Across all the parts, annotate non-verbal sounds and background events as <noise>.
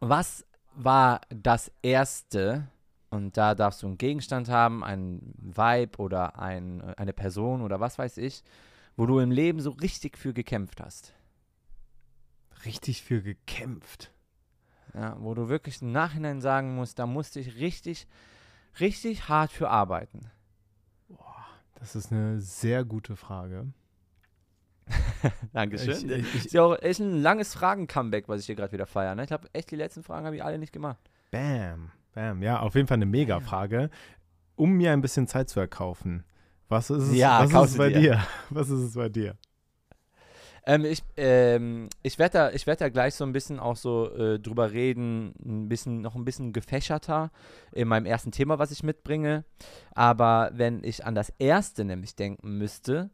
Was war das erste, und da darfst du einen Gegenstand haben, einen Vibe oder ein, eine Person oder was weiß ich, wo du im Leben so richtig für gekämpft hast? Richtig für gekämpft. Ja, wo du wirklich im Nachhinein sagen musst, da musste ich richtig, richtig hart für arbeiten. Boah, das ist eine sehr gute Frage. <laughs> Dankeschön. Ich- ich- ist ja auch echt ein langes Fragen-Comeback, was ich hier gerade wieder feiere. Ne? Ich glaube, echt die letzten Fragen habe ich alle nicht gemacht. Bam, bam. Ja, auf jeden Fall eine Mega-Frage. Um mir ein bisschen Zeit zu erkaufen. Was ist es, Ja, was ist es bei dir. dir? <laughs> Was ist es bei dir? Ähm, ich ähm, ich werde da, ich werd da gleich so ein bisschen auch so äh, drüber reden, ein bisschen, noch ein bisschen gefächerter in meinem ersten Thema, was ich mitbringe. Aber wenn ich an das erste nämlich denken müsste,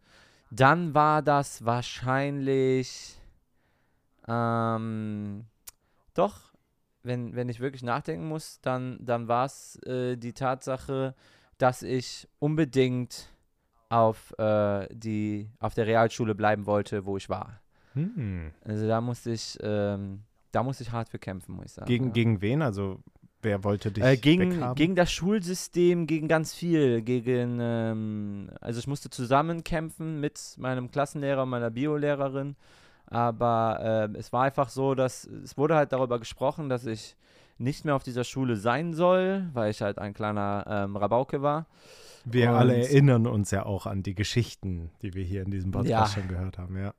dann war das wahrscheinlich ähm, doch, wenn, wenn ich wirklich nachdenken muss, dann, dann war es äh, die Tatsache, dass ich unbedingt auf, äh, die, auf der Realschule bleiben wollte, wo ich war. Hm. Also da musste ich, ähm, da musste ich hart für kämpfen, muss ich sagen. Gegen, ja. gegen wen? Also, wer wollte dich Äh, gegen, weghaben? gegen das Schulsystem, gegen ganz viel, gegen, ähm, also ich musste zusammen kämpfen mit meinem Klassenlehrer und meiner Biolehrerin, aber ähm, es war einfach so, dass es wurde halt darüber gesprochen, dass ich nicht mehr auf dieser Schule sein soll, weil ich halt ein kleiner ähm, Rabauke war. Wir Und- alle erinnern uns ja auch an die Geschichten, die wir hier in diesem Podcast Ja. schon gehört haben, ja.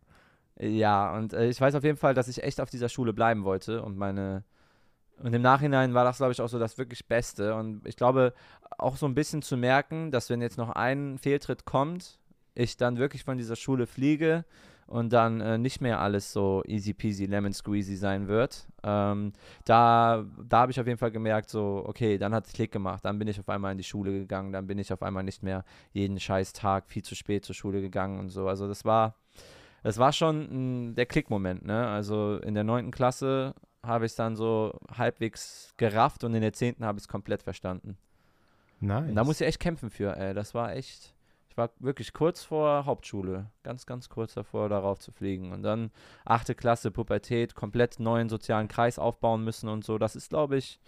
Ja, und äh, ich weiß auf jeden Fall, dass ich echt auf dieser Schule bleiben wollte und meine und im Nachhinein war das, glaube ich, auch so das wirklich Beste. Und ich glaube, auch so ein bisschen zu merken, dass wenn jetzt noch ein Fehltritt kommt, ich dann wirklich von dieser Schule fliege und dann äh, nicht mehr alles so easy peasy lemon squeezy sein wird. Ähm, da da habe ich auf jeden Fall gemerkt, so, okay, dann hat es Klick gemacht. Dann bin ich auf einmal in die Schule gegangen. Dann bin ich auf einmal nicht mehr jeden scheiß Tag viel zu spät zur Schule gegangen und so. Also das war, das war schon mm, der Klickmoment, ne? Also in der neunten Klasse habe ich es dann so halbwegs gerafft und in der zehnten habe ich es komplett verstanden. Nice. Und da muss ich echt kämpfen für, ey. Das war echt. Ich war wirklich kurz vor Hauptschule. Ganz, ganz kurz davor, darauf zu fliegen. Und dann achte Klasse, Pubertät, komplett neuen sozialen Kreis aufbauen müssen und so. Das ist, glaube ich,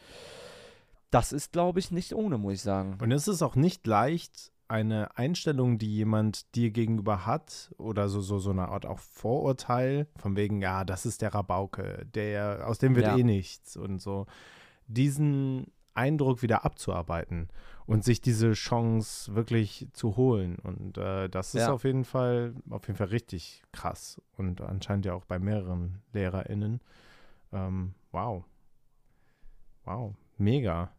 das ist, glaube ich, nicht ohne, muss ich sagen. Und es ist auch nicht leicht, eine Einstellung, die jemand dir gegenüber hat, oder so, so, so eine Art auch Vorurteil, von wegen, ja, das ist der Rabauke, der, aus dem wird Ja. eh nichts und so, diesen Eindruck wieder abzuarbeiten und sich diese Chance wirklich zu holen. Und äh, das ist Ja. auf jeden Fall, auf jeden Fall richtig krass. Und anscheinend ja auch bei mehreren LehrerInnen. Ähm, wow. Wow. Mega.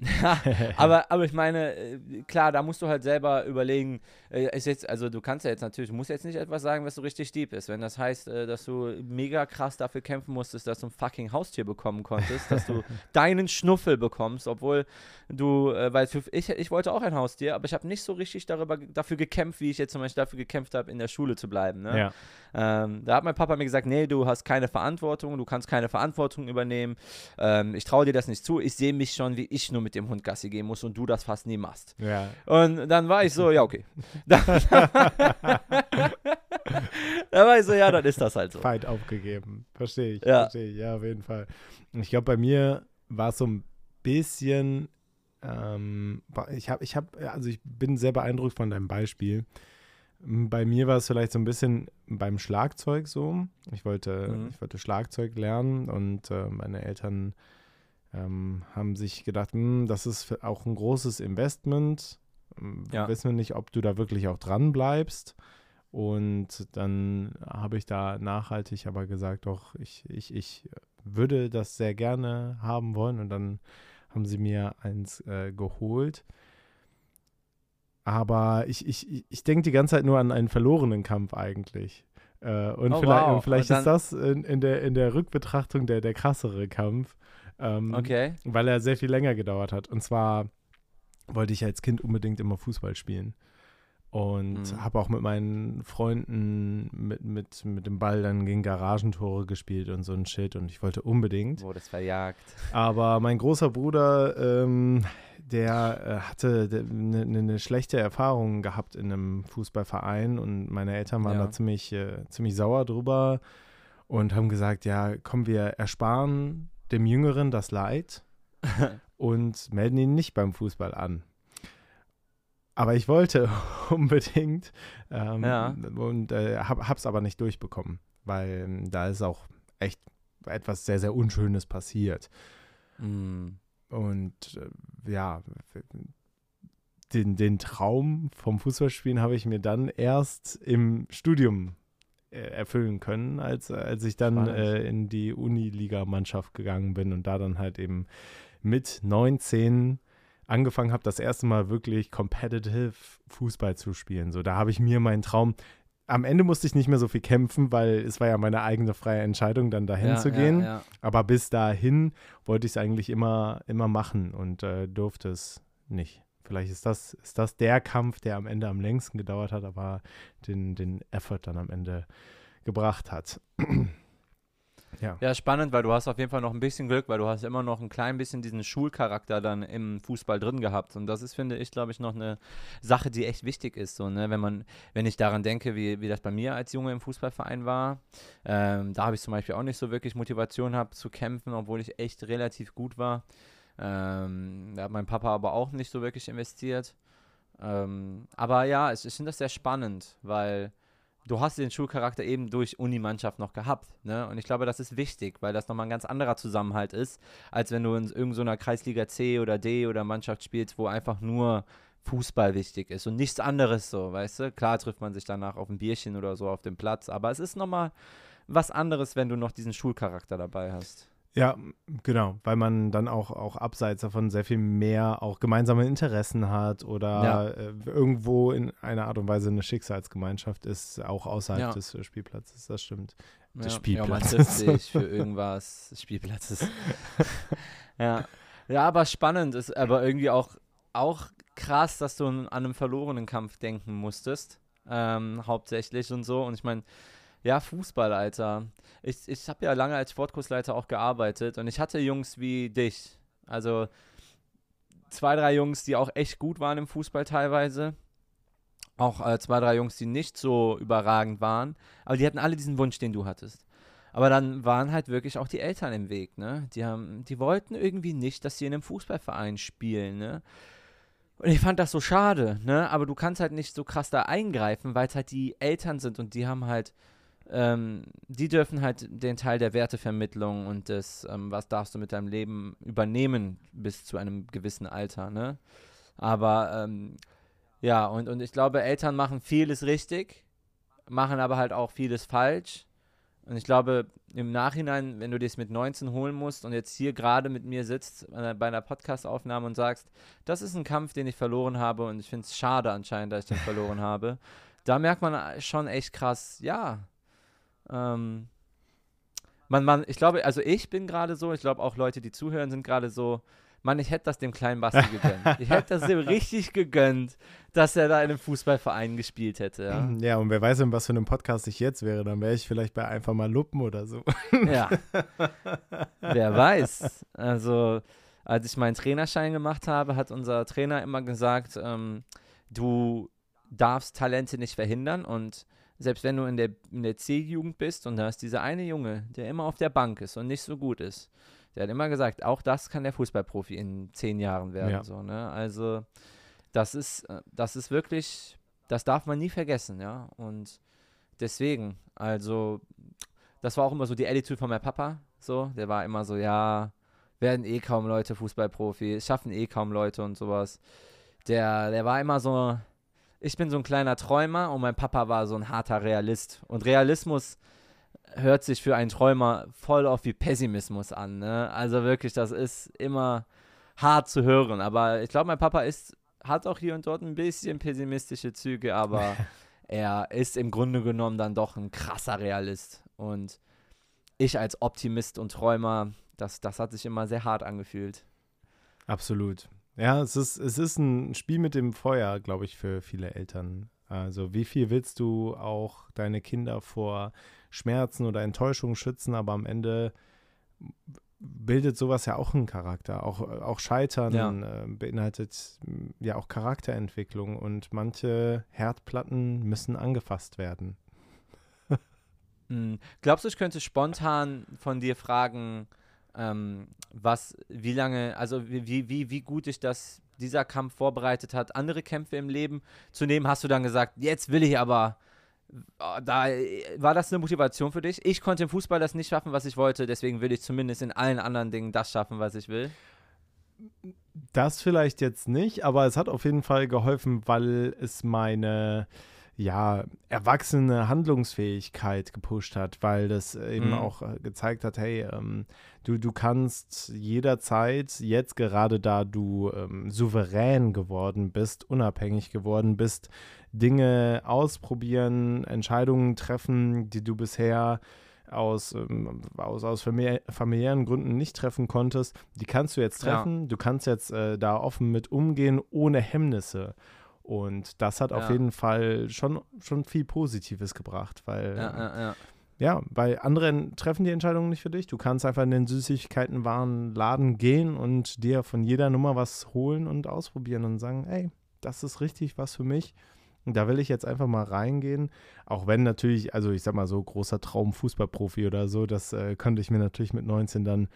<laughs> aber, aber ich meine, äh, klar, da musst du halt selber überlegen, äh, ist jetzt, also du kannst ja jetzt natürlich, du musst jetzt nicht etwas sagen, was so richtig deep ist. Wenn das heißt, äh, dass du mega krass dafür kämpfen musstest, dass du ein fucking Haustier bekommen konntest, dass du <laughs> deinen Schnuffel bekommst, obwohl du, weil für, ich, ich wollte auch ein Haustier, aber ich habe nicht so richtig darüber, dafür gekämpft, wie ich jetzt zum Beispiel dafür gekämpft habe, in der Schule zu bleiben. Ne? Ja. Ähm, da hat mein Papa mir gesagt, nee, du hast keine Verantwortung, du kannst keine Verantwortung übernehmen. Ähm, ich traue dir das nicht zu. Ich sehe mich schon, wie ich nur mit dem Hund Gassi gehen muss und du das fast nie machst. Ja. Und dann war ich so, ja, okay. <laughs> da war ich so, ja, dann ist das halt so. Fight aufgegeben. Verstehe ich. Ja. Verstehe ich. Ja, auf jeden Fall. Und Ich glaube, bei mir war es so ein bisschen. Ähm, ich habe, ich habe, also ich bin sehr beeindruckt von deinem Beispiel. M, Bei mir war es vielleicht so ein bisschen beim Schlagzeug so. Ich wollte, Mhm. ich wollte Schlagzeug lernen und äh, meine Eltern ähm, haben sich gedacht, hm, das ist auch ein großes Investment. Ähm, Ja. Wissen wir nicht, ob du da wirklich auch dran bleibst. Und dann habe ich da nachhaltig aber gesagt, doch, ich, ich, ich würde das sehr gerne haben wollen. Und dann haben sie mir eins äh, geholt. Aber ich, ich, ich denke die ganze Zeit nur an einen verlorenen Kampf eigentlich. Äh, und Oh, vielleicht, wow. und vielleicht Und ist das in, in, der, in der Rückbetrachtung der, der krassere Kampf. Ähm, Okay. weil er sehr viel länger gedauert hat. Und zwar wollte ich als Kind unbedingt immer Fußball spielen. Und Mhm. habe auch mit meinen Freunden mit, mit, mit dem Ball dann gegen Garagentore gespielt und so ein Shit. Und ich wollte unbedingt. Wurde es verjagt. Aber mein großer Bruder, ähm, der äh, hatte eine ne, ne schlechte Erfahrung gehabt in einem Fußballverein und meine Eltern waren Ja. da ziemlich, äh, ziemlich sauer drüber und haben gesagt, ja, komm, wir ersparen dem Jüngeren das Leid <laughs> und melden ihn nicht beim Fußball an. Aber ich wollte <laughs> unbedingt ähm, Ja. und äh, hab, hab's aber nicht durchbekommen, weil ähm, da ist auch echt etwas sehr, sehr Unschönes passiert. Mm. Und äh, ja, den, den Traum vom Fußballspielen habe ich mir dann erst im Studium erfüllen können, als, als ich dann äh, in die Uniliga-Mannschaft gegangen bin und da dann halt eben mit 19 angefangen habe, das erste Mal wirklich competitive Fußball zu spielen. So, da habe ich mir meinen Traum. Am Ende musste ich nicht mehr so viel kämpfen, weil es war ja meine eigene freie Entscheidung, dann dahin ja, zu gehen. Ja, ja. Aber bis dahin wollte ich es eigentlich immer, immer machen und äh, durfte es nicht. Vielleicht ist das, ist das der Kampf, der am Ende am längsten gedauert hat, aber den, den Effort dann am Ende gebracht hat. <clears throat> ja. Ja, spannend, weil du hast auf jeden Fall noch ein bisschen Glück, weil du hast immer noch ein klein bisschen diesen Schulcharakter dann im Fußball drin gehabt. Und das ist, finde ich, glaube ich, noch eine Sache, die echt wichtig ist. So, ne? Wenn man, wenn ich daran denke, wie, wie das bei mir als Junge im Fußballverein war, ähm, da habe ich zum Beispiel auch nicht so wirklich Motivation gehabt zu kämpfen, obwohl ich echt relativ gut war. Ähm, da hat mein Papa aber auch nicht so wirklich investiert. Ähm, aber ja, ich, ich finde das sehr spannend, weil du hast den Schulcharakter eben durch Unimannschaft noch gehabt. Ne? Und ich glaube, das ist wichtig, weil das nochmal ein ganz anderer Zusammenhalt ist, als wenn du in irgendeiner Kreisliga C oder D oder Mannschaft spielst, wo einfach nur Fußball wichtig ist und nichts anderes so, weißt du? Klar trifft man sich danach auf ein Bierchen oder so auf dem Platz, aber es ist nochmal was anderes, wenn du noch diesen Schulcharakter dabei hast. Ja, genau, weil man dann auch, auch abseits davon sehr viel mehr auch gemeinsame Interessen hat oder Ja. äh, irgendwo in einer Art und Weise eine Schicksalsgemeinschaft ist, auch außerhalb Ja. des Spielplatzes, das stimmt. Ja, Des ja, man Spielplatzes. trifft sich für irgendwas <laughs> Spielplatzes. <laughs> ja. ja, aber spannend ist aber irgendwie auch, auch krass, dass du an einem verlorenen Kampf denken musstest, ähm, hauptsächlich und so. Und ich meine, ja, Fußball, Alter. Ich, ich habe ja lange als Sportkursleiter auch gearbeitet und ich hatte Jungs wie dich. Also zwei, drei Jungs, die auch echt gut waren im Fußball teilweise. Auch äh, zwei, drei Jungs, die nicht so überragend waren. Aber die hatten alle diesen Wunsch, den du hattest. Aber dann waren halt wirklich auch die Eltern im Weg, ne? Die haben, die wollten irgendwie nicht, dass sie in einem Fußballverein spielen, ne? Und ich fand das so schade, ne? Aber du kannst halt nicht so krass da eingreifen, weil es halt die Eltern sind und die haben halt, ähm, die dürfen halt den Teil der Wertevermittlung und des, ähm, was darfst du mit deinem Leben übernehmen bis zu einem gewissen Alter, ne? Aber ähm, ja, und, und ich glaube, Eltern machen vieles richtig, machen aber halt auch vieles falsch. Und ich glaube, im Nachhinein, wenn du das mit 19 holen musst und jetzt hier gerade mit mir sitzt äh, bei einer Podcast-Aufnahme und sagst, das ist ein Kampf, den ich verloren habe und ich finde es schade anscheinend, dass ich den verloren <laughs> habe, da merkt man äh, schon echt krass, ja. Ähm, man, man, ich glaube, also ich bin gerade so, ich glaube auch Leute, die zuhören, sind gerade so, Mann, ich hätte das dem kleinen Basti <laughs> gegönnt. Ich hätte das dem richtig gegönnt, dass er da in einem Fußballverein gespielt hätte, ja. <clears throat> Ja, und wer weiß, in was für einem Podcast ich jetzt wäre, dann wäre ich vielleicht bei einfach mal Luppen oder so. Ja. <laughs> Wer weiß. Also, als ich meinen Trainerschein gemacht habe, hat unser Trainer immer gesagt, ähm, du darfst Talente nicht verhindern und selbst wenn du in der, in der C-Jugend bist und da ist dieser eine Junge, der immer auf der Bank ist und nicht so gut ist, der hat immer gesagt, auch das kann der Fußballprofi in zehn Jahren werden. Ja. So, ne? Also das ist, äh, das ist wirklich, das darf man nie vergessen, ja. Und deswegen, also das war auch immer so die Attitude von meinem Papa, so, der war immer so, ja, werden eh kaum Leute Fußballprofi, schaffen eh kaum Leute und sowas. Der, der war immer so, ich bin so ein kleiner Träumer und mein Papa war so ein harter Realist. Und Realismus hört sich für einen Träumer voll auf wie Pessimismus an, ne? Also wirklich, das ist immer hart zu hören. Aber ich glaube, mein Papa ist, hat auch hier und dort ein bisschen pessimistische Züge, aber <laughs> er ist im Grunde genommen dann doch ein krasser Realist. Und ich als Optimist und Träumer, das, das hat sich immer sehr hart angefühlt. Absolut. Ja, es ist, es ist ein Spiel mit dem Feuer, glaube ich, für viele Eltern. Also, wie viel willst du auch deine Kinder vor Schmerzen oder Enttäuschungen schützen, aber am Ende bildet sowas ja auch einen Charakter. Auch, auch Scheitern Ja. äh, beinhaltet m, ja auch Charakterentwicklung und manche Herdplatten müssen angefasst werden. Hm. Glaubst du, ich könnte spontan von dir fragen, ähm, was, wie lange, also wie, wie, wie gut dich das, dieser Kampf vorbereitet hat, andere Kämpfe im Leben zu nehmen, hast du dann gesagt, jetzt will ich aber, äh, da war das eine Motivation für dich? Ich konnte im Fußball das nicht schaffen, was ich wollte, deswegen will ich zumindest in allen anderen Dingen das schaffen, was ich will. Das vielleicht jetzt nicht, aber es hat auf jeden Fall geholfen, weil es meine ja, erwachsene Handlungsfähigkeit gepusht hat, weil das eben mhm. auch äh, gezeigt hat, hey, ähm, du, du kannst jederzeit, jetzt gerade da du ähm, souverän geworden bist, unabhängig geworden bist, Dinge ausprobieren, Entscheidungen treffen, die du bisher aus, ähm, aus, aus familiären Gründen nicht treffen konntest, die kannst du jetzt treffen. Ja. Du kannst jetzt äh, da offen mit umgehen, ohne Hemmnisse. Und das hat ja. auf jeden Fall schon, schon viel Positives gebracht, weil. Ja, ja, ja. Ja, weil andere treffen die Entscheidungen nicht für dich. Du kannst einfach in den Süßigkeitenwarenladen gehen und dir von jeder Nummer was holen und ausprobieren und sagen, ey, das ist richtig was für mich. Und da will ich jetzt einfach mal reingehen. Auch wenn natürlich, also ich sag mal so, großer Traum Fußballprofi oder so, das äh, könnte ich mir natürlich mit 19 dann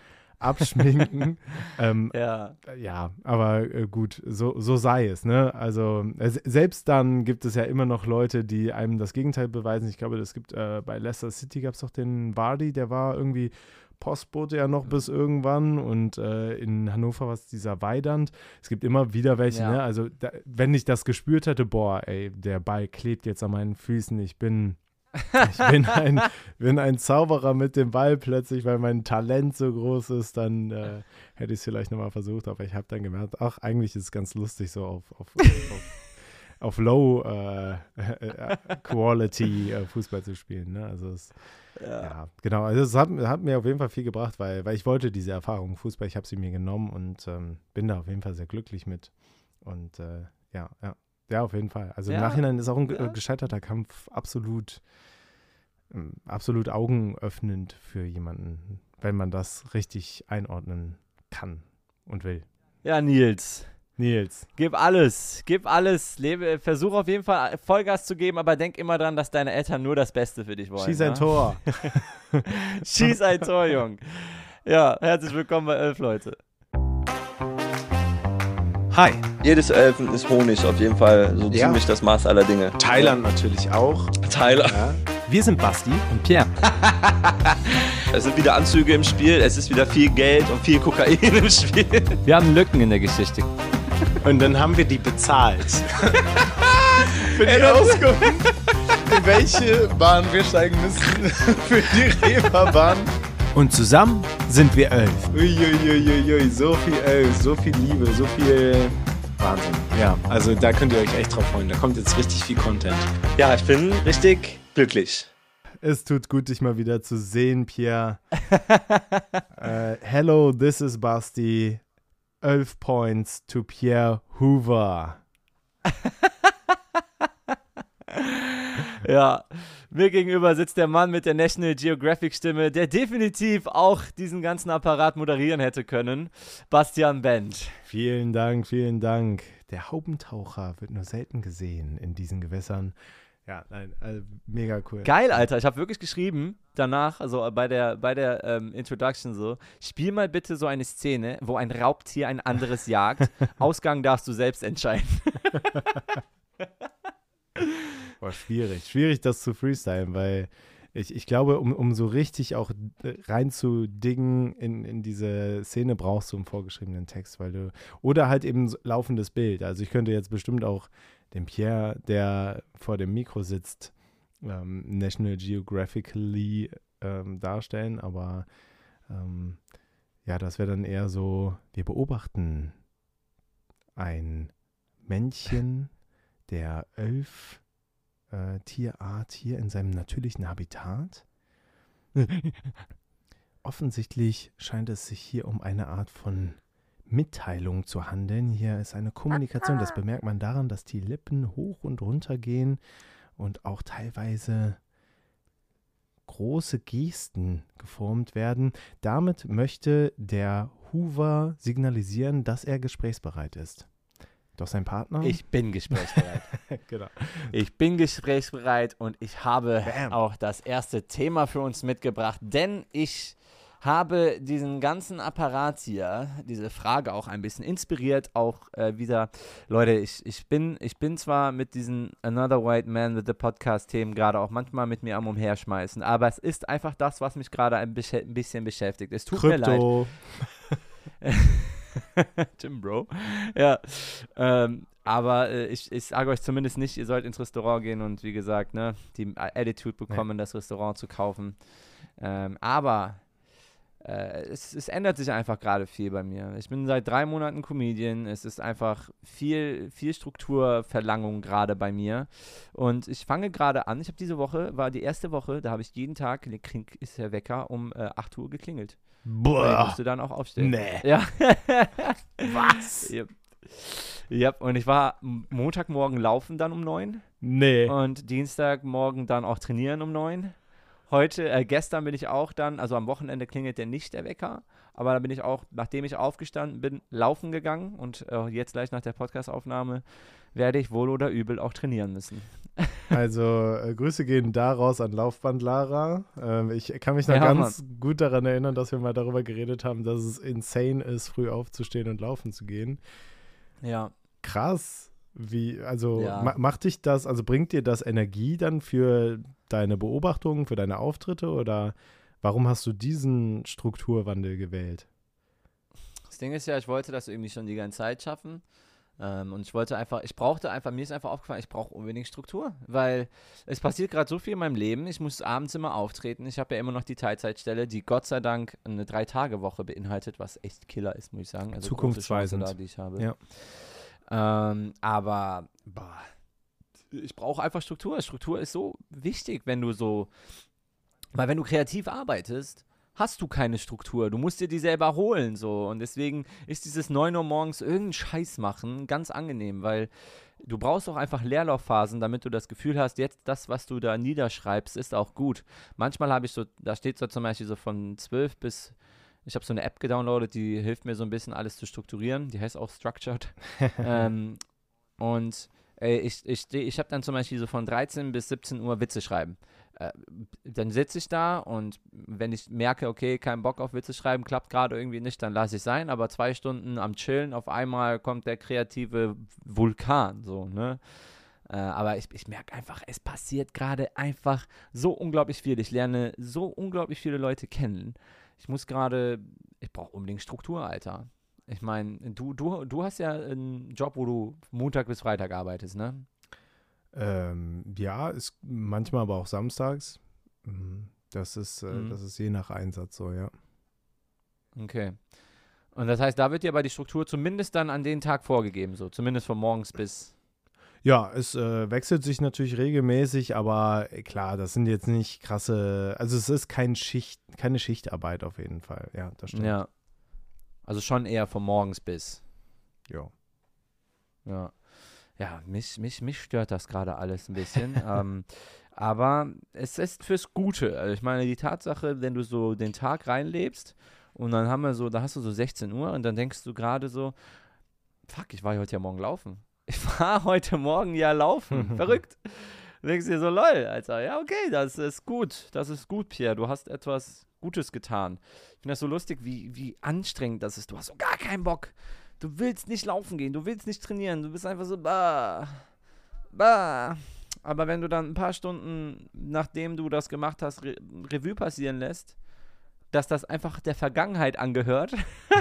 abschminken. <laughs> ähm, ja. Ja, aber äh, gut, so, so sei es. Ne? Also äh, selbst dann gibt es ja immer noch Leute, die einem das Gegenteil beweisen. Ich glaube, es gibt äh, bei Leicester City gab es doch den Vardy, der war irgendwie Postbote ja noch bis irgendwann und äh, in Hannover war es dieser Weidand. Es gibt immer wieder welche, ja. ne? Also da, wenn ich das gespürt hätte, boah, ey, der Ball klebt jetzt an meinen Füßen, ich bin ich bin ein, bin ein Zauberer mit dem Ball plötzlich, weil mein Talent so groß ist, dann äh, hätte ich es vielleicht nochmal versucht, aber ich habe dann gemerkt, ach, eigentlich ist es ganz lustig, so auf, auf, auf, auf Low äh, äh, Quality äh, Fußball zu spielen. Ne? Also es, ja. ja. genau. Also es hat, hat, mir auf jeden Fall viel gebracht, weil, weil ich wollte diese Erfahrung Fußball, ich habe sie mir genommen und ähm, bin da auf jeden Fall sehr glücklich mit. Und äh, ja, ja. Ja, auf jeden Fall. Also ja, im Nachhinein ist auch ein ja. gescheiterter Kampf absolut, ähm, absolut augenöffnend für jemanden, wenn man das richtig einordnen kann und will. Ja, Nils. Nils. Gib alles, gib alles. Lebe, versuch auf jeden Fall Vollgas zu geben, aber denk immer dran, dass deine Eltern nur das Beste für dich wollen. Schieß ein ja? Tor. <laughs> Schieß ein Tor, Jung. Ja, herzlich willkommen bei Elf Leute. Hi. Jedes Elfen ist Honig, auf jeden Fall so ja. ziemlich das Maß aller Dinge. Thailand natürlich auch. Thailand. Ja. Wir sind Basti und Pierre. <laughs> es sind wieder Anzüge im Spiel, es ist wieder viel Geld und viel Kokain im Spiel. <laughs> Wir haben Lücken in der Geschichte. Und dann haben wir die bezahlt. <laughs> Für die Auskunft, in welche Bahn wir steigen müssen. Für die Reeperbahn. Und zusammen sind wir elf. Uiuiuiui, so viel elf, so viel Liebe, so viel Wahnsinn. Ja, also da könnt ihr euch echt drauf freuen. Da kommt jetzt richtig viel Content. Ja, ich bin richtig glücklich. Es tut gut, dich mal wieder zu sehen, Pierre. uh, <laughs> hello, this is Basti. 11 points to Pierre Hoover. <laughs> ja, mir gegenüber sitzt der Mann mit der National Geographic Stimme, der definitiv auch diesen ganzen Apparat moderieren hätte können. Bastian Bench. Vielen Dank, vielen Dank. Der Haubentaucher wird nur selten gesehen in diesen Gewässern. Ja, nein, also mega cool. Geil, Alter. Ich habe wirklich geschrieben danach, also bei der, bei der ähm, Introduction so, spiel mal bitte so eine Szene, wo ein Raubtier ein anderes jagt. <laughs> Ausgang darfst du selbst entscheiden. <laughs> Boah, schwierig. Schwierig, das zu freestylen, weil ich, ich glaube, um, um so richtig auch reinzudiggen in, in diese Szene, brauchst du einen vorgeschriebenen Text, weil du. Oder halt eben laufendes Bild. Also ich könnte jetzt bestimmt auch den Pierre, der vor dem Mikro sitzt, ähm, National Geographically ähm, darstellen, aber ähm, ja, das wäre dann eher so, wir beobachten ein Männchen der elf äh, Tierart hier in seinem natürlichen Habitat. <laughs> Offensichtlich scheint es sich hier um eine Art von Mitteilung zu handeln. Hier ist eine Kommunikation. Das bemerkt man daran, dass die Lippen hoch und runter gehen und auch teilweise große Gesten geformt werden. Damit möchte der Hoover signalisieren, dass er gesprächsbereit ist. Doch sein Partner? Ich bin gesprächsbereit. <laughs> genau. Ich bin gesprächsbereit und ich habe Bam. auch das erste Thema für uns mitgebracht, denn ich habe diesen ganzen Apparat hier, diese Frage auch ein bisschen inspiriert, auch äh, wieder, Leute, ich, ich, bin, ich bin zwar mit diesen Another White Man with the Podcast-Themen gerade auch manchmal mit mir am Umherschmeißen, aber es ist einfach das, was mich gerade ein, bisschen beschäftigt. Es tut Krypto. mir leid. <laughs> <laughs> Jim Bro. Ja. Ähm, aber äh, ich, ich sage euch zumindest nicht, ihr sollt ins Restaurant gehen und wie gesagt, ne, die Attitude bekommen, ja. das Restaurant zu kaufen. Ähm, aber äh, es, es, ändert sich einfach gerade viel bei mir. Ich bin seit drei Monaten Comedian. Es ist einfach viel, viel Strukturverlangung gerade bei mir. Und ich fange gerade an. Ich habe diese Woche, war die erste Woche, da habe ich jeden Tag, ist der Wecker, um äh, 8 Uhr geklingelt. Boah. Ich musste dann auch aufstehen. Nee. Ja. <laughs> Was? Yep. yep. Und ich war Montagmorgen laufen dann um 9. Nee. Und Dienstagmorgen dann auch trainieren um 9. Heute, äh, gestern bin ich auch dann, also am Wochenende klingelt der nicht der Wecker, aber da bin ich auch, nachdem ich aufgestanden bin, laufen gegangen und äh, jetzt gleich nach der Podcastaufnahme werde ich wohl oder übel auch trainieren müssen. <laughs> Also äh, Grüße gehen daraus an Laufband Lara. Ähm, ich kann mich noch Ja, ganz gut daran erinnern, dass wir mal darüber geredet haben, dass es insane ist, früh aufzustehen und laufen zu gehen. Ja. Krass. Wie, also Ja. ma macht dich das, also bringt dir das Energie dann für deine Beobachtungen, für deine Auftritte oder warum hast du diesen Strukturwandel gewählt? Das Ding ist ja, ich wollte das irgendwie schon die ganze Zeit schaffen. Ähm, und ich wollte einfach, ich brauchte einfach, mir ist einfach aufgefallen, ich brauche unbedingt Struktur, weil es passiert gerade so viel in meinem Leben. Ich muss abends immer auftreten. Ich habe ja immer noch die Teilzeitstelle, die Gott sei Dank eine Drei-Tage-Woche beinhaltet, was echt Killer ist, muss ich sagen. Also Zukunftsweisend. Da, die ich habe. Ja. Ähm, aber boah, ich brauche einfach Struktur. Struktur ist so wichtig, wenn du so, weil wenn du kreativ arbeitest, hast du keine Struktur. Du musst dir die selber holen so und deswegen ist dieses 9 Uhr morgens irgendeinen Scheiß machen ganz angenehm, weil du brauchst auch einfach Leerlaufphasen, damit du das Gefühl hast, jetzt das, was du da niederschreibst, ist auch gut. Manchmal habe ich so, da steht so zum Beispiel so von 12 bis ich habe so eine App gedownloadet, die hilft mir so ein bisschen alles zu strukturieren. Die heißt auch Structured. <laughs> ähm, und äh, ich, ich, ich habe dann zum Beispiel so von 13 bis 17 Uhr Witze schreiben. Äh, dann sitze ich da und wenn ich merke, okay, kein Bock auf Witze schreiben, klappt gerade irgendwie nicht, dann lasse ich sein. Aber zwei Stunden am Chillen, auf einmal kommt der kreative Vulkan, so, ne? Äh, aber ich, ich merke einfach, es passiert gerade einfach so unglaublich viel. Ich lerne so unglaublich viele Leute kennen. Ich muss gerade, ich brauche unbedingt Struktur, Alter. Ich meine, du, du, du hast ja einen Job, wo du Montag bis Freitag arbeitest, ne? Ähm, ja, ist manchmal aber auch samstags. Mhm. Das ist, äh, Mhm. das ist je nach Einsatz so, ja. Okay. Und das heißt, da wird dir aber die Struktur zumindest dann an den Tag vorgegeben, so. Zumindest von morgens bis. Ja, es äh, wechselt sich natürlich regelmäßig, aber äh, klar, das sind jetzt nicht krasse, also es ist kein Schicht, keine Schichtarbeit auf jeden Fall. Ja, das stimmt. Ja. Also schon eher von morgens bis. Ja. Ja. Ja, mich, mich, mich stört das gerade alles ein bisschen. <laughs> ähm, aber es ist fürs Gute. Also ich meine, die Tatsache, wenn du so den Tag reinlebst und dann haben wir so, da hast du so 16 Uhr und dann denkst du gerade so, fuck, ich war heute ja morgen laufen. <laughs> Ich war heute Morgen ja laufen. <laughs> Verrückt. Du denkst dir so, lol, Alter. Ja, okay, das ist gut. Das ist gut, Pierre. Du hast etwas Gutes getan. Ich finde das so lustig, wie, wie anstrengend das ist. Du hast so gar keinen Bock. Du willst nicht laufen gehen, du willst nicht trainieren, du bist einfach so, bah, bah. Aber wenn du dann ein paar Stunden, nachdem du das gemacht hast, Re Revue passieren lässt, dass das einfach der Vergangenheit angehört,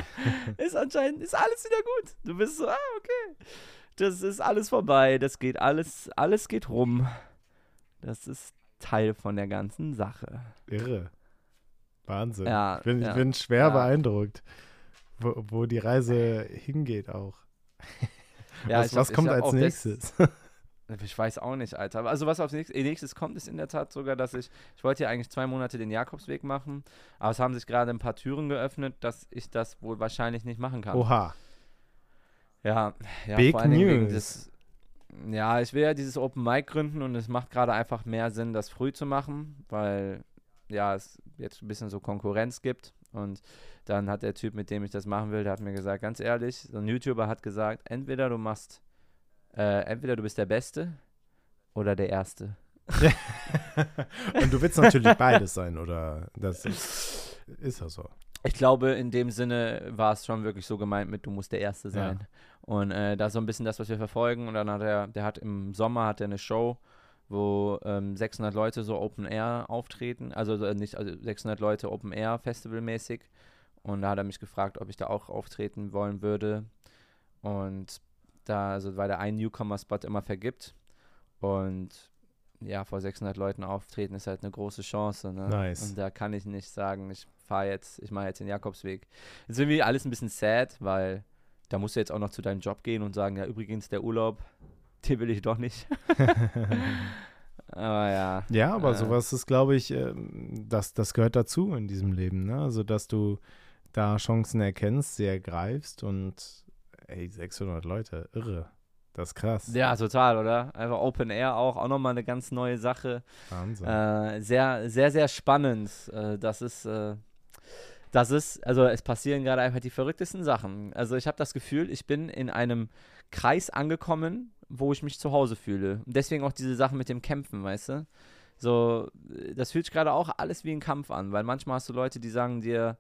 <laughs> ist anscheinend, ist alles wieder gut. Du bist so, ah, okay. Das ist alles vorbei, das geht alles, alles geht rum. Das ist Teil von der ganzen Sache. Irre. Wahnsinn. Ja, ich, bin, ja, ich bin schwer ja. beeindruckt, wo, wo die Reise hingeht auch. <laughs> Ja, was hab- was ich kommt hab als nächstes? <laughs> Ich weiß auch nicht, Alter. Aber Also was als nächstes, nächstes kommt, ist in der Tat sogar, dass ich, ich wollte ja eigentlich zwei Monate den Jakobsweg machen, aber es haben sich gerade ein paar Türen geöffnet, dass ich das wohl wahrscheinlich nicht machen kann. Oha. Ja, ja Big vor allen Dingen News. des, ja, ich will ja dieses Open Mic gründen und es macht gerade einfach mehr Sinn, das früh zu machen, weil ja, es jetzt ein bisschen so Konkurrenz gibt und dann hat der Typ, mit dem ich das machen will, der hat mir gesagt, ganz ehrlich, so ein YouTuber hat gesagt, entweder du machst, äh, entweder du bist der Beste oder der Erste. <laughs> Und du willst natürlich beides sein, oder? Das ist, ist das so. Ich glaube, in dem Sinne war es schon wirklich so gemeint mit, du musst der Erste sein. Ja. Und äh, das ist so ein bisschen das, was wir verfolgen. Und dann hat er, der hat im Sommer hat er eine Show, wo ähm, 600 Leute so Open Air auftreten. Also äh, nicht, also 600 Leute Open Air Festival mäßig. Und da hat er mich gefragt, ob ich da auch auftreten wollen würde. Und da, also weil der einen Newcomer-Spot immer vergibt. Und ja, vor 600 Leuten auftreten ist halt eine große Chance. Ne? Nice. Und da kann ich nicht sagen, ich fahre jetzt, ich mache jetzt den Jakobsweg. Jetzt ist irgendwie alles ein bisschen sad, weil da musst du jetzt auch noch zu deinem Job gehen und sagen, ja, übrigens, der Urlaub, <laughs> den will ich doch nicht. <laughs> aber ja. Ja, aber äh, sowas ist, glaube ich, ähm, das, das gehört dazu in diesem Leben, ne? Also, dass du da Chancen erkennst, sie ergreifst und ey, 600 Leute, irre. Das ist krass. Ja, total, oder? Einfach Open Air auch, auch nochmal eine ganz neue Sache. Wahnsinn. Äh, sehr, sehr, sehr spannend. Äh, das ist, äh, das ist, also es passieren gerade einfach die verrücktesten Sachen. Also ich habe das Gefühl, ich bin in einem Kreis angekommen, wo ich mich zu Hause fühle. Und deswegen auch diese Sachen mit dem Kämpfen, weißt du? So, das fühlt sich gerade auch alles wie ein Kampf an, weil manchmal hast du Leute, die sagen dir,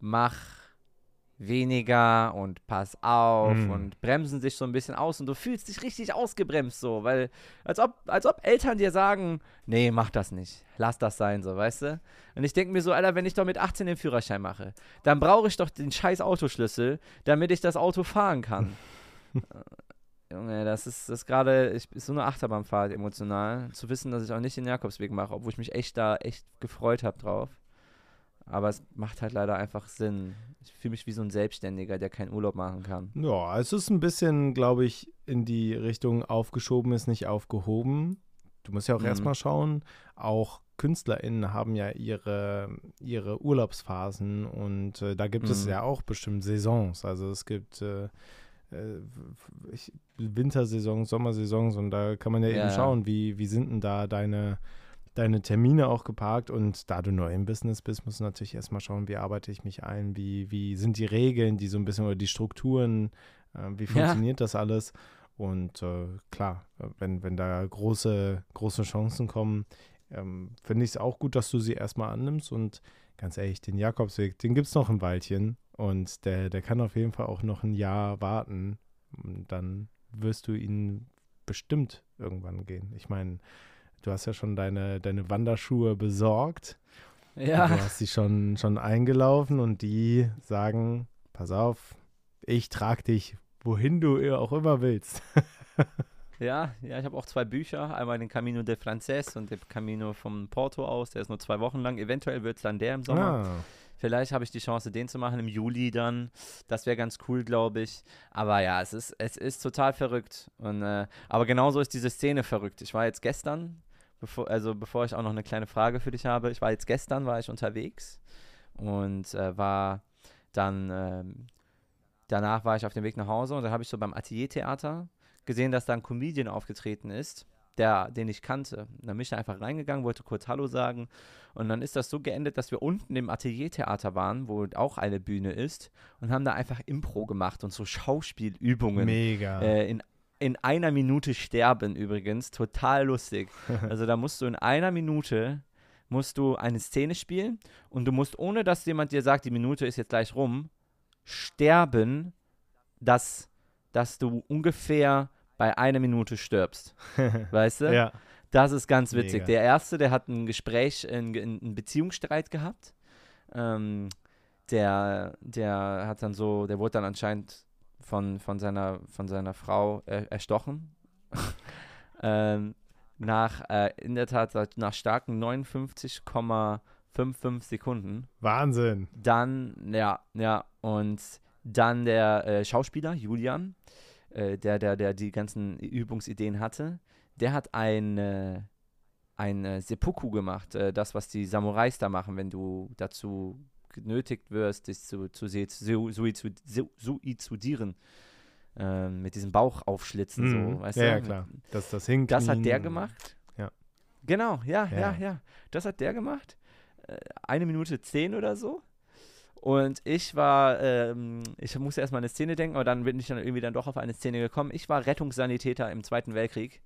mach weniger und pass auf Mm. und bremsen sich so ein bisschen aus und du fühlst dich richtig ausgebremst so, weil als ob, als ob Eltern dir sagen, nee, mach das nicht, lass das sein, so, weißt du? Und ich denke mir so, Alter, wenn ich doch mit 18 den Führerschein mache, dann brauche ich doch den scheiß Autoschlüssel, damit ich das Auto fahren kann. <laughs> Äh, Junge, das ist, das gerade, ich- ist so eine Achterbahnfahrt emotional, zu wissen, dass ich auch nicht den Jakobsweg mache, obwohl ich mich echt da echt gefreut habe drauf. Aber es macht halt leider einfach Sinn. Ich fühle mich wie so ein Selbstständiger, der keinen Urlaub machen kann. Ja, es ist ein bisschen, glaube ich, in die Richtung aufgeschoben ist nicht aufgehoben. Du musst ja auch Mhm. erstmal schauen, auch KünstlerInnen haben ja ihre, ihre Urlaubsphasen und äh, da gibt es Mhm. ja auch bestimmt Saisons. Also es gibt äh, äh, Wintersaisons, Sommersaisons und da kann man ja, Ja, eben schauen, wie, wie sind denn da deine, deine Termine auch geparkt und da du neu im Business bist, musst du natürlich erstmal schauen, wie arbeite ich mich ein, wie, wie sind die Regeln, die so ein bisschen oder die Strukturen, äh, wie Ja. funktioniert das alles? Und äh, klar, wenn, wenn da große, große Chancen kommen, ähm, finde ich es auch gut, dass du sie erstmal annimmst und ganz ehrlich, den Jakobsweg, den gibt es noch ein Weilchen und der, der kann auf jeden Fall auch noch ein Jahr warten. Und dann wirst du ihn bestimmt irgendwann gehen. Ich meine, du hast ja schon deine, deine Wanderschuhe besorgt. Ja. Du hast sie schon, schon eingelaufen und die sagen, pass auf, ich trage dich, wohin du auch immer willst. <laughs> Ja, ja, ich habe auch zwei Bücher. Einmal den Camino de Frances und den Camino vom Porto aus. Der ist nur zwei Wochen lang. Eventuell wird es dann der im Sommer. Ah, Vielleicht habe ich die Chance, den zu machen im Juli dann. Das wäre ganz cool, glaube ich. Aber ja, es ist, es ist total verrückt. Und, äh, aber genauso ist diese Szene verrückt. Ich war jetzt gestern, bevor, also bevor ich auch noch eine kleine Frage für dich habe, ich war jetzt gestern, war ich unterwegs und äh, war dann, ähm, danach war ich auf dem Weg nach Hause und dann habe ich so beim Ateliertheater gesehen, dass da ein Comedian aufgetreten ist, der, den ich kannte. Und dann bin ich da einfach reingegangen, wollte kurz Hallo sagen und dann ist das so geendet, dass wir unten im Ateliertheater waren, wo auch eine Bühne ist und haben da einfach Impro gemacht und so Schauspielübungen. mega. Äh, in, in einer Minute sterben übrigens. Total lustig. <laughs> Also da musst du in einer Minute musst du eine Szene spielen und du musst, ohne dass jemand dir sagt, die Minute ist jetzt gleich rum, sterben, dass, dass du ungefähr bei einer Minute stirbst. <laughs> Weißt du? ja. Das ist ganz witzig. Mega. Der erste, der hat ein Gespräch, einen, Beziehungsstreit gehabt. Ähm, der, der hat dann so, der wurde dann anscheinend von, von, seiner, von seiner Frau äh, erstochen. <laughs> ähm, nach, äh, in der Tat, nach starken 59,55 Sekunden. Wahnsinn. Dann, ja, ja, und dann der äh, Schauspieler, Julian, äh, der, der, der die ganzen Übungsideen hatte, der hat ein, ein Seppuku gemacht, äh, das, was die Samurais da machen, wenn du dazu genötigt wirst, dich zu, zu, zu, suizu- su- suizidieren. Ähm, mit diesem Bauch aufschlitzen, Mhm. so, weißt ja, du? ja, klar. Das, das hinkt. Das hat der gemacht. Ja. Genau, ja, ja, Ja. ja, Das hat der gemacht. Äh, eine Minute zehn oder so. Und ich war, ähm, ich musste erstmal eine Szene denken, aber dann bin ich dann irgendwie dann doch auf eine Szene gekommen. Ich war Rettungssanitäter im Zweiten Weltkrieg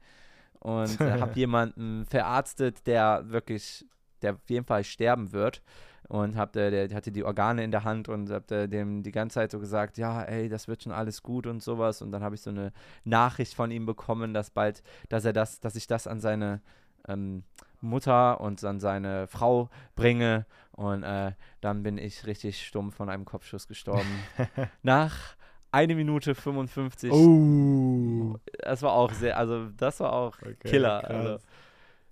und äh, habe <laughs> jemanden verarztet, der wirklich, der auf jeden Fall sterben wird. Und hab, der, der hatte die Organe in der Hand und hab der, dem die ganze Zeit so gesagt, ja, ey, das wird schon alles gut und sowas. Und dann habe ich so eine Nachricht von ihm bekommen, dass bald, dass er das, dass ich das an seine ähm, Mutter und an seine Frau bringe. Und äh, dann bin ich richtig stumpf von einem Kopfschuss gestorben. <laughs> Nach eine Minute 55. Oh. Das war auch sehr, also das war auch Okay, Killer. Also,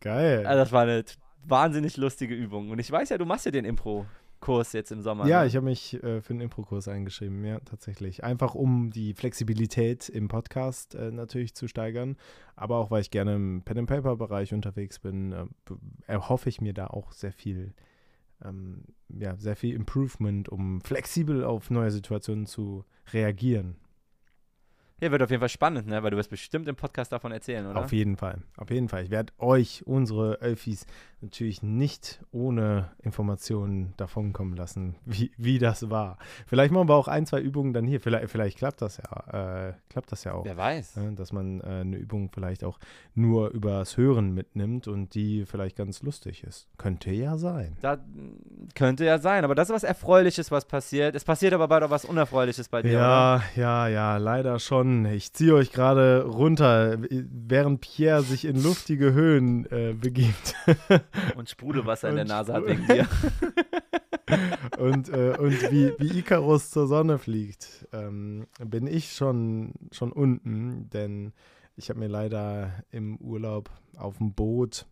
Geil. also das war eine wahnsinnig lustige Übung. Und ich weiß ja, du machst ja den Impro-Kurs jetzt im Sommer. ja, ne? ich habe mich äh, für einen Impro-Kurs eingeschrieben, ja, tatsächlich. Einfach um die Flexibilität im Podcast äh, natürlich zu steigern, aber auch, weil ich gerne im Pen-and-Paper-Bereich unterwegs bin, äh, erhoffe ich mir da auch sehr viel, ähm, ja, sehr viel Improvement, um flexibel auf neue Situationen zu reagieren. Ja, wird auf jeden Fall spannend, ne? Weil du wirst bestimmt im Podcast davon erzählen, oder? Auf jeden Fall, auf jeden Fall. Ich werde euch, unsere Elfis, natürlich nicht ohne Informationen davonkommen lassen, <laughs> wie, wie das war. Vielleicht machen wir auch ein, zwei Übungen dann hier. Vielleicht, vielleicht klappt das ja, äh, klappt das ja auch. Wer weiß. Ja, dass man äh, eine Übung vielleicht auch nur übers Hören mitnimmt und die vielleicht ganz lustig ist. Könnte ja sein. Da könnte ja sein, aber das ist was Erfreuliches, was passiert. Es passiert aber bald auch was Unerfreuliches bei dir, oder? Ja, ja, ja, leider schon. Ich ziehe euch gerade runter, während Pierre sich in luftige Höhen äh, begibt. <laughs> Und Sprudelwasser in der Und Nase hat wegen dir. <laughs> und, äh, und wie, wie Icarus zur Sonne fliegt, ähm, bin ich schon, schon unten, denn ich habe mir leider im Urlaub auf dem Boot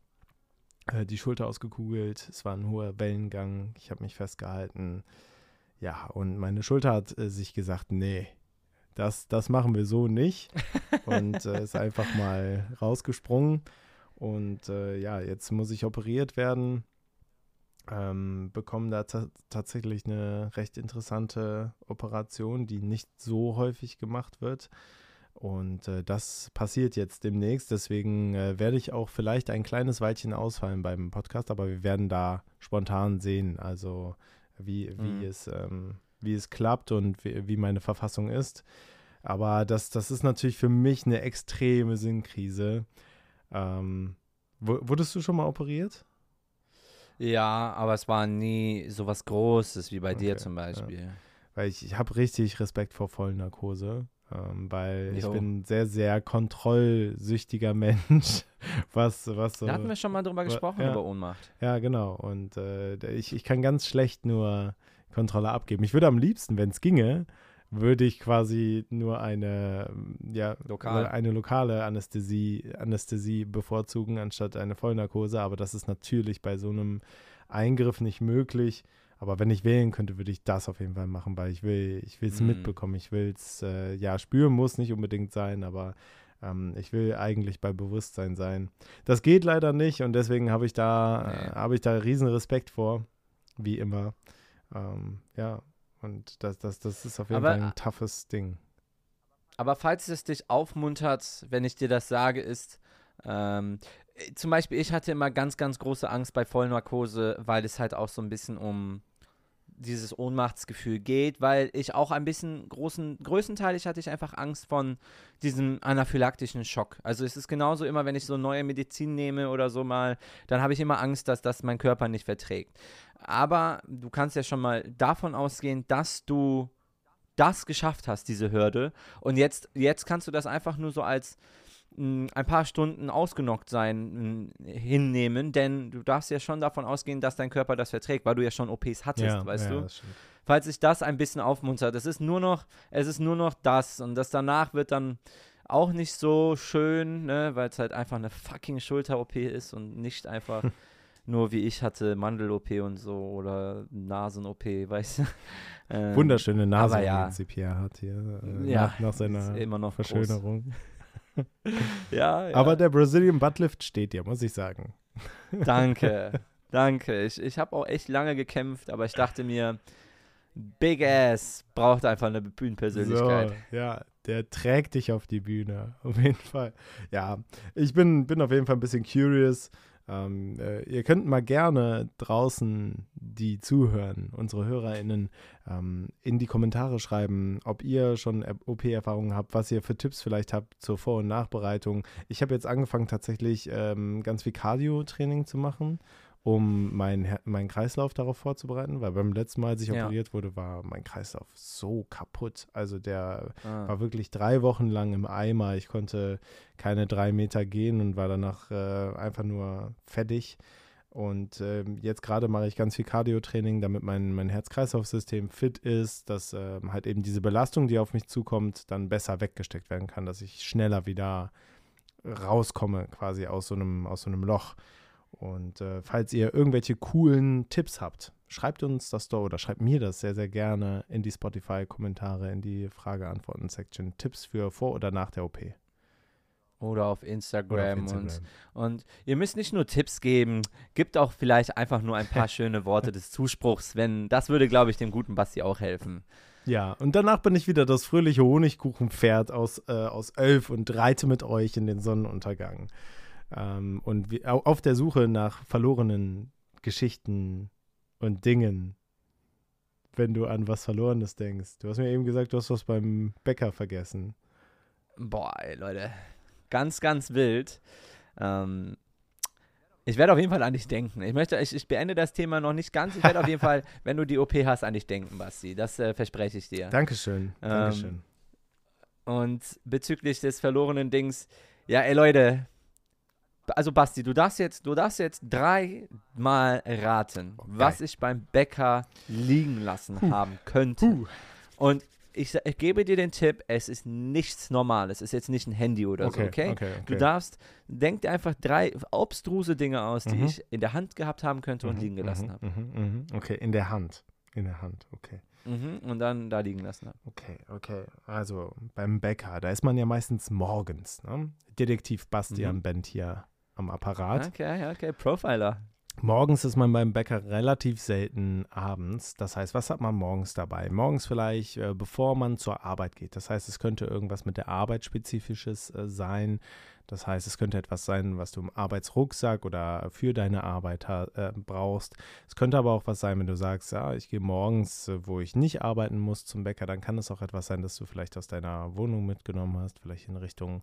äh, die Schulter ausgekugelt. Es war ein hoher Wellengang. Ich habe mich festgehalten. Ja, und meine Schulter hat äh, sich gesagt, nee, das, das machen wir so nicht. Und äh, ist einfach mal rausgesprungen. Und äh, ja, jetzt muss ich operiert werden ähm, bekommen da ta tatsächlich eine recht interessante Operation, die nicht so häufig gemacht wird. Und äh, das passiert jetzt demnächst. Deswegen äh, werde ich auch vielleicht ein kleines Weilchen ausfallen beim Podcast, aber wir werden da spontan sehen, also wie, wie, Mhm. es, ähm, wie es klappt und wie, wie meine Verfassung ist. Aber das, das ist natürlich für mich eine extreme Sinnkrise. Ähm, wu- wurdest du schon mal operiert? Ja, aber es war nie so was Großes wie bei dir Okay, zum Beispiel. Weil ich, ich habe richtig Respekt vor Vollnarkose, ähm, weil ich Jo. bin ein sehr, sehr kontrollsüchtiger <laughs> Mensch, was, was so, Da hatten wir schon mal drüber gesprochen, ja. über Ohnmacht. ja genau, und äh, ich, ich kann ganz schlecht nur Kontrolle abgeben. Ich würde am liebsten, wenn es ginge, würde ich quasi nur eine, ähm, ja, Lokal. eine lokale Anästhesie, Anästhesie bevorzugen, anstatt eine Vollnarkose, aber das ist natürlich bei so einem Eingriff nicht möglich. Aber wenn ich wählen könnte, würde ich das auf jeden Fall machen, weil ich will, ich will es Mhm. mitbekommen. Ich will es, äh, ja, spüren muss nicht unbedingt sein, aber ähm, ich will eigentlich bei Bewusstsein sein. Das geht leider nicht und deswegen habe ich da, Nee. äh, habe ich da riesen Respekt vor, wie immer. Ähm, ja, und das, das, das ist auf jeden Aber, Fall ein toughes Ding. Aber falls es dich aufmuntert, wenn ich dir das sage, ist, ähm, äh, zum Beispiel, ich hatte immer ganz, ganz große Angst bei Vollnarkose, weil es halt auch so ein bisschen um dieses Ohnmachtsgefühl geht, weil ich auch ein bisschen großen, größtenteilig hatte ich einfach Angst von diesem anaphylaktischen Schock. Also es ist genauso immer, wenn ich so neue Medizin nehme oder so mal, dann habe ich immer Angst, dass das mein Körper nicht verträgt. Aber du kannst ja schon mal davon ausgehen, dass du das geschafft hast, diese Hürde. Und jetzt, jetzt kannst du das einfach nur so als ein paar Stunden ausgenockt sein hinnehmen, denn du darfst ja schon davon ausgehen, dass dein Körper das verträgt, weil du ja schon OPs hattest, weißt ja, du? Falls sich das ein bisschen aufmuntert, es ist nur noch, es ist nur noch das und das danach wird dann auch nicht so schön, ne, weil es halt einfach eine fucking Schulter-OP ist und nicht einfach <laughs> nur wie ich hatte Mandel-OP und so oder Nasen-OP, weißt du? Ähm, Wunderschöne Nase, ja. die CPR hat hier äh, Ja, nach, nach seiner immer noch groß. <laughs> Ja. Aber der Brazilian Buttlift steht dir, muss ich sagen. <laughs> Danke, danke. Ich, ich habe auch echt lange gekämpft, aber ich dachte mir, Big Ass braucht einfach eine Bühnenpersönlichkeit. So, ja, der trägt dich auf die Bühne, auf jeden Fall. Ja, ich bin, bin auf jeden Fall ein bisschen curious. Ähm, äh, ihr könnt mal gerne draußen, die zuhören, unsere HörerInnen, ähm, in die Kommentare schreiben, ob ihr schon OP-Erfahrungen habt, was ihr für Tipps vielleicht habt zur Vor- und Nachbereitung. Ich habe jetzt angefangen, tatsächlich ähm, ganz viel Cardio-Training zu machen um meinen meinen Kreislauf darauf vorzubereiten, weil beim letzten Mal, als ich Ja. operiert wurde, war mein Kreislauf so kaputt. Also der Ah. war wirklich drei Wochen lang im Eimer. Ich konnte keine drei Meter gehen und war danach äh, einfach nur fertig. Und ähm, jetzt gerade mache ich ganz viel Cardio-Training, damit mein, mein Herz-Kreislauf-System fit ist, dass ähm, halt eben diese Belastung, die auf mich zukommt, dann besser weggesteckt werden kann, dass ich schneller wieder rauskomme quasi aus so einem, aus so einem Loch. Und äh, falls ihr irgendwelche coolen Tipps habt, schreibt uns das doch oder schreibt mir das sehr, sehr gerne in die Spotify-Kommentare, in die Frage-Antworten-Section. Tipps für vor oder nach der OP. Oder auf Oder Instagram, auf Instagram. Und, und ihr müsst nicht nur Tipps geben, gibt auch vielleicht einfach nur ein paar schöne Worte des Zuspruchs, wenn das würde, glaube ich, dem guten Basti auch helfen. Ja, und danach bin ich wieder das fröhliche Honigkuchenpferd aus, äh, aus Elf und reite mit euch in den Sonnenuntergang. Ähm, und au- auf der Suche nach verlorenen Geschichten und Dingen, wenn du an was Verlorenes denkst. Du hast mir eben gesagt, du hast was beim Bäcker vergessen. Boah, ey, Leute. Ganz, ganz wild. Ähm, ich werde auf jeden Fall an dich denken. Ich möchte, ich, ich beende das Thema noch nicht ganz. Ich werde auf jeden <laughs> Fall, wenn du die OP hast, an dich denken, Basti. Das äh, verspreche ich dir. Dankeschön, Dankeschön. Und bezüglich des verlorenen Dings, ja, ey Leute, also Basti, du darfst jetzt, du darfst jetzt dreimal raten, was ich beim Bäcker liegen lassen haben könnte. Puh. Und ich, ich gebe dir den Tipp, es ist nichts Normales. Es ist jetzt nicht ein Handy oder so, okay? okay, okay. Du darfst, denk dir einfach drei obstruse Dinge aus, die Mhm. ich in der Hand gehabt haben könnte und Mhm, liegen gelassen mhm, habe. mhm, mhm. Okay, in der Hand. In der Hand, okay. Mhm, und dann da liegen lassen habe. Okay, okay. Also beim Bäcker, da ist man ja meistens morgens. Ne? Detektiv Bastian Mhm. Bent hier am Apparat. Okay, okay, Profiler. Morgens ist man beim Bäcker relativ selten abends. Das heißt, was hat man morgens dabei? Morgens vielleicht, äh, bevor man zur Arbeit geht. Das heißt, es könnte irgendwas mit der Arbeit spezifisches äh, sein. Das heißt, es könnte etwas sein, was du im Arbeitsrucksack oder für deine Arbeit äh, brauchst. Es könnte aber auch was sein, wenn du sagst, ja, ich gehe morgens, äh, wo ich nicht arbeiten muss, zum Bäcker. Dann kann es auch etwas sein, das du vielleicht aus deiner Wohnung mitgenommen hast, vielleicht in Richtung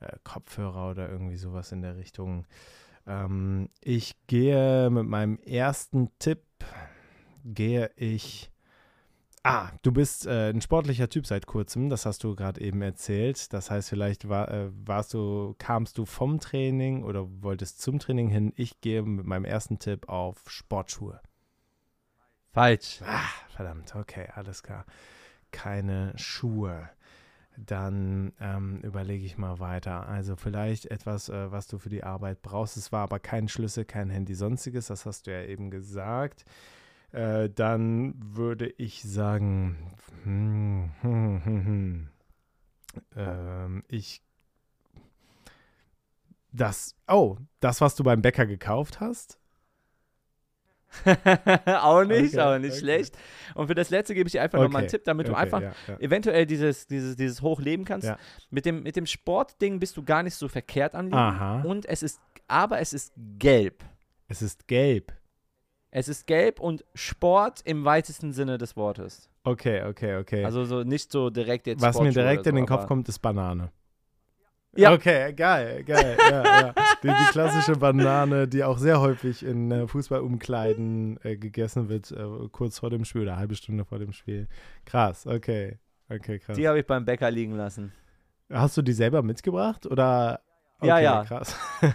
äh, Kopfhörer oder irgendwie sowas in der Richtung. Ähm, ich gehe mit meinem ersten Tipp, gehe ich. Ah, du bist äh, ein sportlicher Typ seit kurzem, das hast du gerade eben erzählt. Das heißt, vielleicht war, äh, warst du, kamst du vom Training oder wolltest zum Training hin. Ich gehe mit meinem ersten Tipp auf Sportschuhe. Falsch. Ah, verdammt, okay, alles klar. Keine Schuhe. Dann ähm, überlege ich mal weiter. Also vielleicht etwas, äh, was du für die Arbeit brauchst. Es war aber kein Schlüssel, kein Handy, sonstiges. Das hast du ja eben gesagt. Äh, dann würde ich sagen, hm, hm, hm, hm. Ähm, ich das, oh, das, was du beim Bäcker gekauft hast? <laughs> auch nicht, Okay, aber nicht okay. schlecht. Und für das letzte gebe ich dir einfach nochmal einen Okay, Tipp, damit du okay, einfach ja, ja. eventuell dieses, dieses, dieses hochleben kannst. Ja. Mit, dem, mit dem Sportding bist du gar nicht so verkehrt. Aha. Und es ist, aber es ist gelb. Es ist gelb. Es ist gelb und Sport im weitesten Sinne des Wortes. Okay, okay, okay. Also so nicht so direkt jetzt Was mir direkt oder in den so, Kopf kommt, ist Banane. Ja. Okay, geil, geil. ja, ja. <laughs> Die, die klassische Banane, die auch sehr häufig in äh, Fußballumkleiden äh, gegessen wird, äh, kurz vor dem Spiel oder eine halbe Stunde vor dem Spiel. Krass, okay. Okay, krass. Die habe ich beim Bäcker liegen lassen. Hast du die selber mitgebracht oder? Ja, Okay, ja. Krass. <laughs>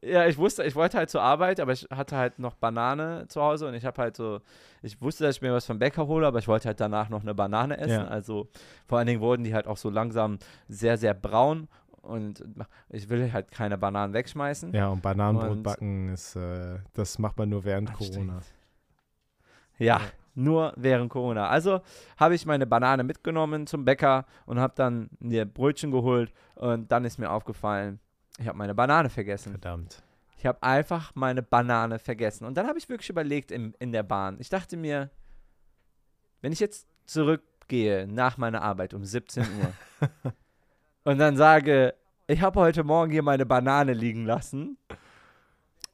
Ja, ich wusste, ich wollte halt zur Arbeit, aber ich hatte halt noch Banane zu Hause und ich habe halt so, ich wusste, dass ich mir was vom Bäcker hole, aber ich wollte halt danach noch eine Banane essen. Ja. Also vor allen Dingen wurden die halt auch so langsam sehr, sehr braun und ich will halt keine Bananen wegschmeißen. ja, und Bananenbrot Und- backen ist, äh, das macht man nur während. Corona. Ja, Ja. nur während Corona. Also habe ich meine Banane mitgenommen zum Bäcker und habe dann mir Brötchen geholt und dann ist mir aufgefallen, ich habe meine Banane vergessen. Verdammt. Ich habe einfach meine Banane vergessen. Und dann habe ich wirklich überlegt in, in der Bahn. Ich dachte mir, wenn ich jetzt zurückgehe nach meiner Arbeit um 17 Uhr <laughs> und dann sage, ich habe heute Morgen hier meine Banane liegen lassen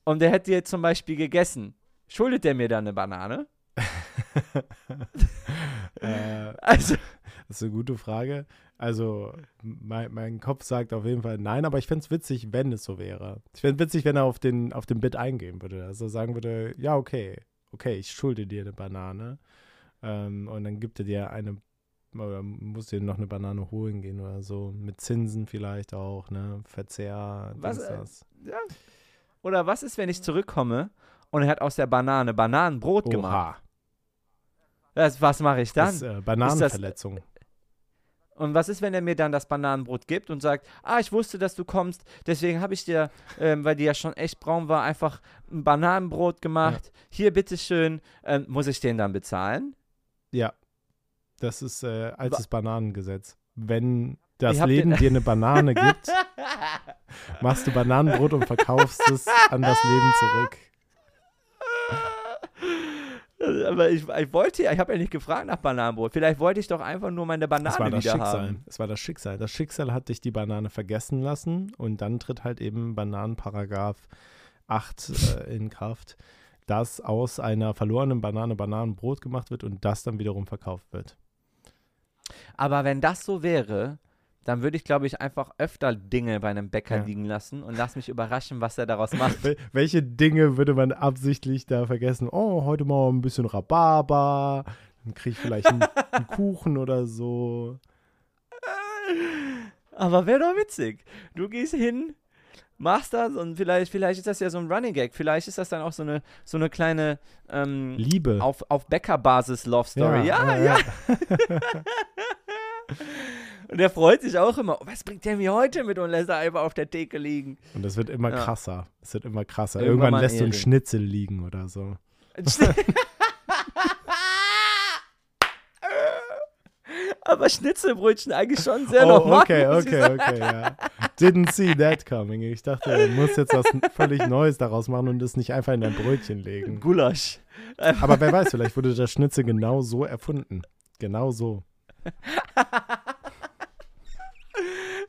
und der hätte jetzt zum Beispiel gegessen, schuldet der mir dann eine Banane? <laughs> äh, <laughs> Also, Das ist eine gute Frage. Also, mein, mein Kopf sagt auf jeden Fall nein, aber ich fände es witzig, wenn es so wäre. Ich fände es witzig, wenn er auf den, auf den Bit eingehen würde. Also sagen würde, ja, okay, okay, ich schulde dir eine Banane. Ähm, und dann gibt er dir eine, oder muss dir noch eine Banane holen gehen oder so. Mit Zinsen vielleicht auch, ne? Verzehr, Was, dies, äh, das. Ja. Oder was ist, wenn ich zurückkomme und er hat aus der Banane Bananenbrot gemacht? Oha, Das, was mache ich dann? das ist äh, Bananenverletzung. Und was ist, wenn er mir dann das Bananenbrot gibt und sagt, ah, ich wusste, dass du kommst, deswegen habe ich dir, ähm, weil die ja schon echt braun war, einfach ein Bananenbrot gemacht. Hier, bitteschön. Ähm, muss ich den dann bezahlen? Ja, das ist äh, altes Bananengesetz. Wenn das Leben dir eine Banane gibt, <laughs> machst du Bananenbrot und verkaufst es an das Leben zurück. Äh, Aber ich, ich wollte ja, ich habe ja nicht gefragt nach Bananenbrot. Vielleicht wollte ich doch einfach nur meine Banane Das war das wieder Schicksal. haben. Es war das Schicksal. Das Schicksal hat dich die Banane vergessen lassen und dann tritt halt eben Bananenparagraph 8 äh, in Kraft, dass aus einer verlorenen Banane Bananenbrot gemacht wird und das dann wiederum verkauft wird. Aber wenn das so wäre, dann würde ich, glaube ich, einfach öfter Dinge bei einem Bäcker Ja. liegen lassen und lass mich überraschen, was er daraus macht. Wel welche Dinge würde man absichtlich da vergessen? Oh, heute mal ein bisschen Rhabarber. Dann kriege ich vielleicht einen, <laughs> einen Kuchen oder so. Aber wäre doch witzig. Du gehst hin, machst das und vielleicht, vielleicht ist das ja so ein Running Gag. Vielleicht ist das dann auch so eine, so eine kleine ähm, Liebe. auf, auf Bäckerbasis Love Story. Ja, ja. <laughs> <laughs> <laughs> Und der freut sich auch immer. Was bringt der mir heute mit und lässt er einfach auf der Theke liegen? Und das wird immer Ja. krasser. Es wird immer krasser. Irgendwann Irgendwann, lässt du einen. Schnitzel liegen oder so. <laughs> Aber Schnitzelbrötchen eigentlich schon sehr oh, normal. okay, okay, okay, ja. Didn't see that coming. Ich dachte, er muss jetzt was völlig Neues daraus machen und es nicht einfach in ein Brötchen legen. Gulasch. Aber wer weiß, vielleicht wurde das Schnitzel genau so erfunden. Genau so. <laughs>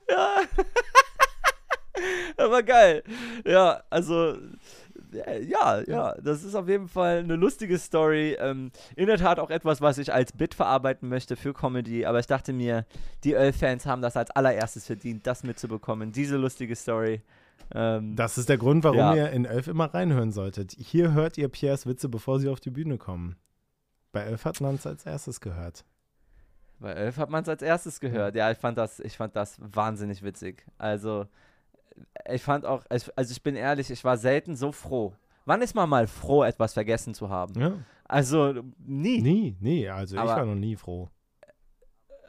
Ja. <laughs> Aber geil. Ja, also. äh, Ja, ja, das ist auf jeden Fall eine lustige Story. Ähm, in der Tat auch etwas, was ich als Bit verarbeiten möchte für Comedy. Aber ich dachte mir, die Öl-Fans haben das als allererstes verdient, das mitzubekommen. Diese lustige Story. Ähm, Das ist der Grund, warum Ja. ihr in Elf immer reinhören solltet. Hier hört ihr Piers Witze, bevor sie auf die Bühne kommen. Bei Elf hat man es als erstes gehört. Bei Elf hat man es als erstes gehört. Ja, ich fand das, ich fand das wahnsinnig witzig. Also, ich fand auch, also ich bin ehrlich, ich war selten so froh. Wann ist man mal froh, etwas vergessen zu haben? Ja. Also, nie. Nie, nie. Also ich Aber- war noch nie froh.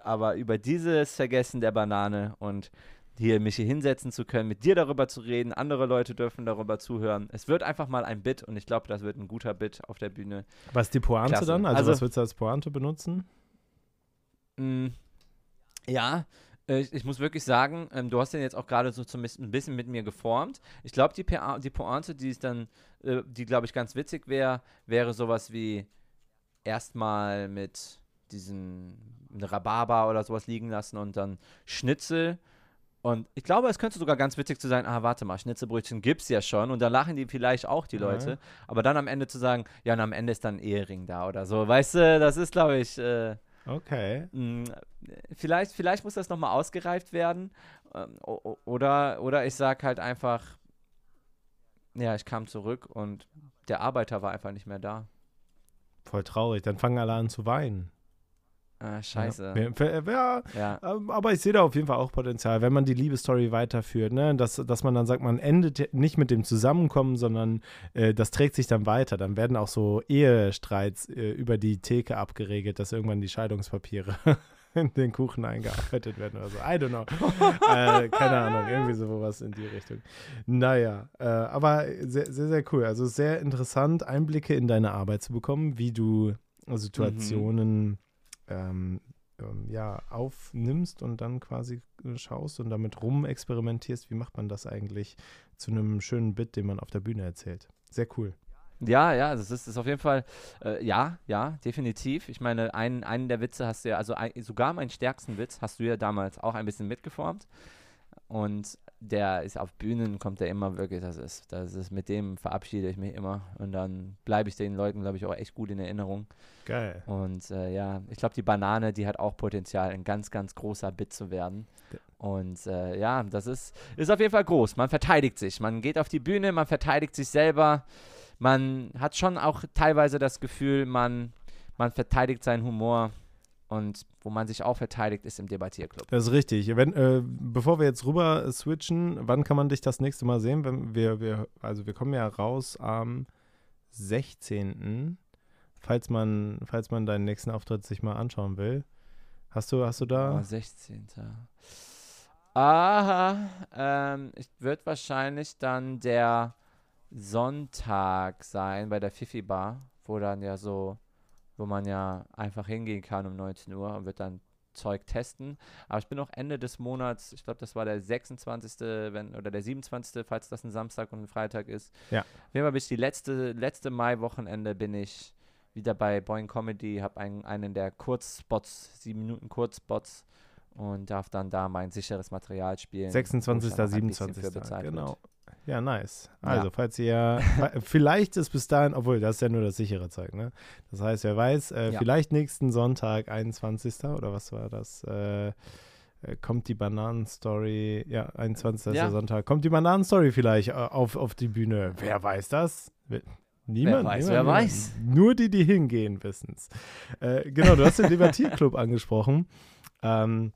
Aber über dieses Vergessen der Banane und hier mich hier hinsetzen zu können, mit dir darüber zu reden, andere Leute dürfen darüber zuhören. Es wird einfach mal ein Bit und ich glaube, das wird ein guter Bit auf der Bühne. Was ist die Pointe Klasse. dann? Also, Also- was willst du als Pointe benutzen? Mm, ja, äh, ich, ich muss wirklich sagen, ähm, du hast den jetzt auch gerade so zumindest ein bisschen mit mir geformt. Ich glaube, die, PA die Pointe, die ist dann, äh, die glaube ich ganz witzig wäre, wäre sowas wie erstmal mit diesen Rhabarber oder sowas liegen lassen und dann Schnitzel. Und ich glaube, es könnte sogar ganz witzig zu sein, ah, warte mal, Schnitzelbrötchen gibt's ja schon und da lachen die vielleicht auch die Ja. Leute. Aber dann am Ende zu sagen, ja, und am Ende ist dann ein Ehering da oder so. Weißt du, das ist, glaube ich, äh, Okay. Mm, Vielleicht, vielleicht muss das nochmal ausgereift werden. Ähm, Oder, oder ich sage halt einfach, ja, ich kam zurück und der Arbeiter war einfach nicht mehr da. Voll traurig. Dann fangen alle an zu weinen. Ah, scheiße. Ja, ja, ähm, aber ich sehe da auf jeden Fall auch Potenzial, wenn man die Liebesstory weiterführt, ne? dass, dass man dann sagt, man endet nicht mit dem Zusammenkommen, sondern äh, das trägt sich dann weiter. Dann werden auch so Ehestreits äh, über die Theke abgeregelt, dass irgendwann die Scheidungspapiere <laughs> in den Kuchen eingearbeitet werden oder so. I don't know. <laughs> äh, keine Ahnung, irgendwie sowas in die Richtung. Naja, äh, aber sehr, sehr, sehr cool. Also sehr interessant, Einblicke in deine Arbeit zu bekommen, wie du Situationen ähm, ähm, ja, aufnimmst und dann quasi äh, schaust und damit rumexperimentierst, wie macht man das eigentlich zu einem schönen Bit, den man auf der Bühne erzählt. Sehr cool. Ja, ja, das ist, ist auf jeden Fall, äh, ja, ja, definitiv. Ich meine, einen, einen der Witze hast du ja, also ein, sogar meinen stärksten Witz hast du ja damals auch ein bisschen mitgeformt. Und der ist auf Bühnen, kommt der immer wirklich, das ist, das ist, mit dem verabschiede ich mich immer und dann bleibe ich den Leuten, glaube ich, auch echt gut in Erinnerung. Geil. Und äh, ja, ich glaube, die Banane, die hat auch Potenzial, ein ganz, ganz großer Bit zu werden. Und äh, ja, das ist, ist auf jeden Fall groß. Man verteidigt sich. Man geht auf die Bühne, man verteidigt sich selber. Man hat schon auch teilweise das Gefühl, man, man verteidigt seinen Humor. Und wo man sich auch verteidigt, ist im Debattierclub. Das ist richtig. Wenn, äh, bevor wir jetzt rüber switchen, wann kann man dich das nächste Mal sehen? Wenn wir, wir, also wir kommen ja raus am 16. Falls man, falls man deinen nächsten Auftritt sich mal anschauen will. Hast du, hast du da? Oh, 16. Aha, ähm, ich wird wahrscheinlich dann der Sonntag sein bei der Fifi Bar, wo dann ja so wo man ja einfach hingehen kann um 19 Uhr und wird dann Zeug testen. Aber ich bin auch Ende des Monats, ich glaube, das war der 26. Wenn, oder der 27., falls das ein Samstag und ein Freitag ist. Ja. Auf jeden Fall bis die letzte, letzte Mai-Wochenende bin ich wieder bei Boing Comedy, habe einen, einen der Kurzspots, sieben Minuten Kurzspots und darf dann da mein sicheres Material spielen. 26. 27. Genau. Wird. Ja, nice. Also, ja. falls ihr, <laughs> vielleicht ist bis dahin, obwohl das ist ja nur das sichere Zeug, ne? Das heißt, wer weiß, äh, ja. vielleicht nächsten Sonntag, 21. oder was war das? Äh, äh, kommt die Bananenstory, ja, 21. Ja. Sonntag, kommt die Bananenstory vielleicht äh, auf, auf die Bühne. Wer weiß das? Niemand, wer weiß, niemand, wer niemand. weiß. Nur die, die hingehen, wissen es. Äh, genau, du hast den <laughs> Debattierclub angesprochen. Ähm,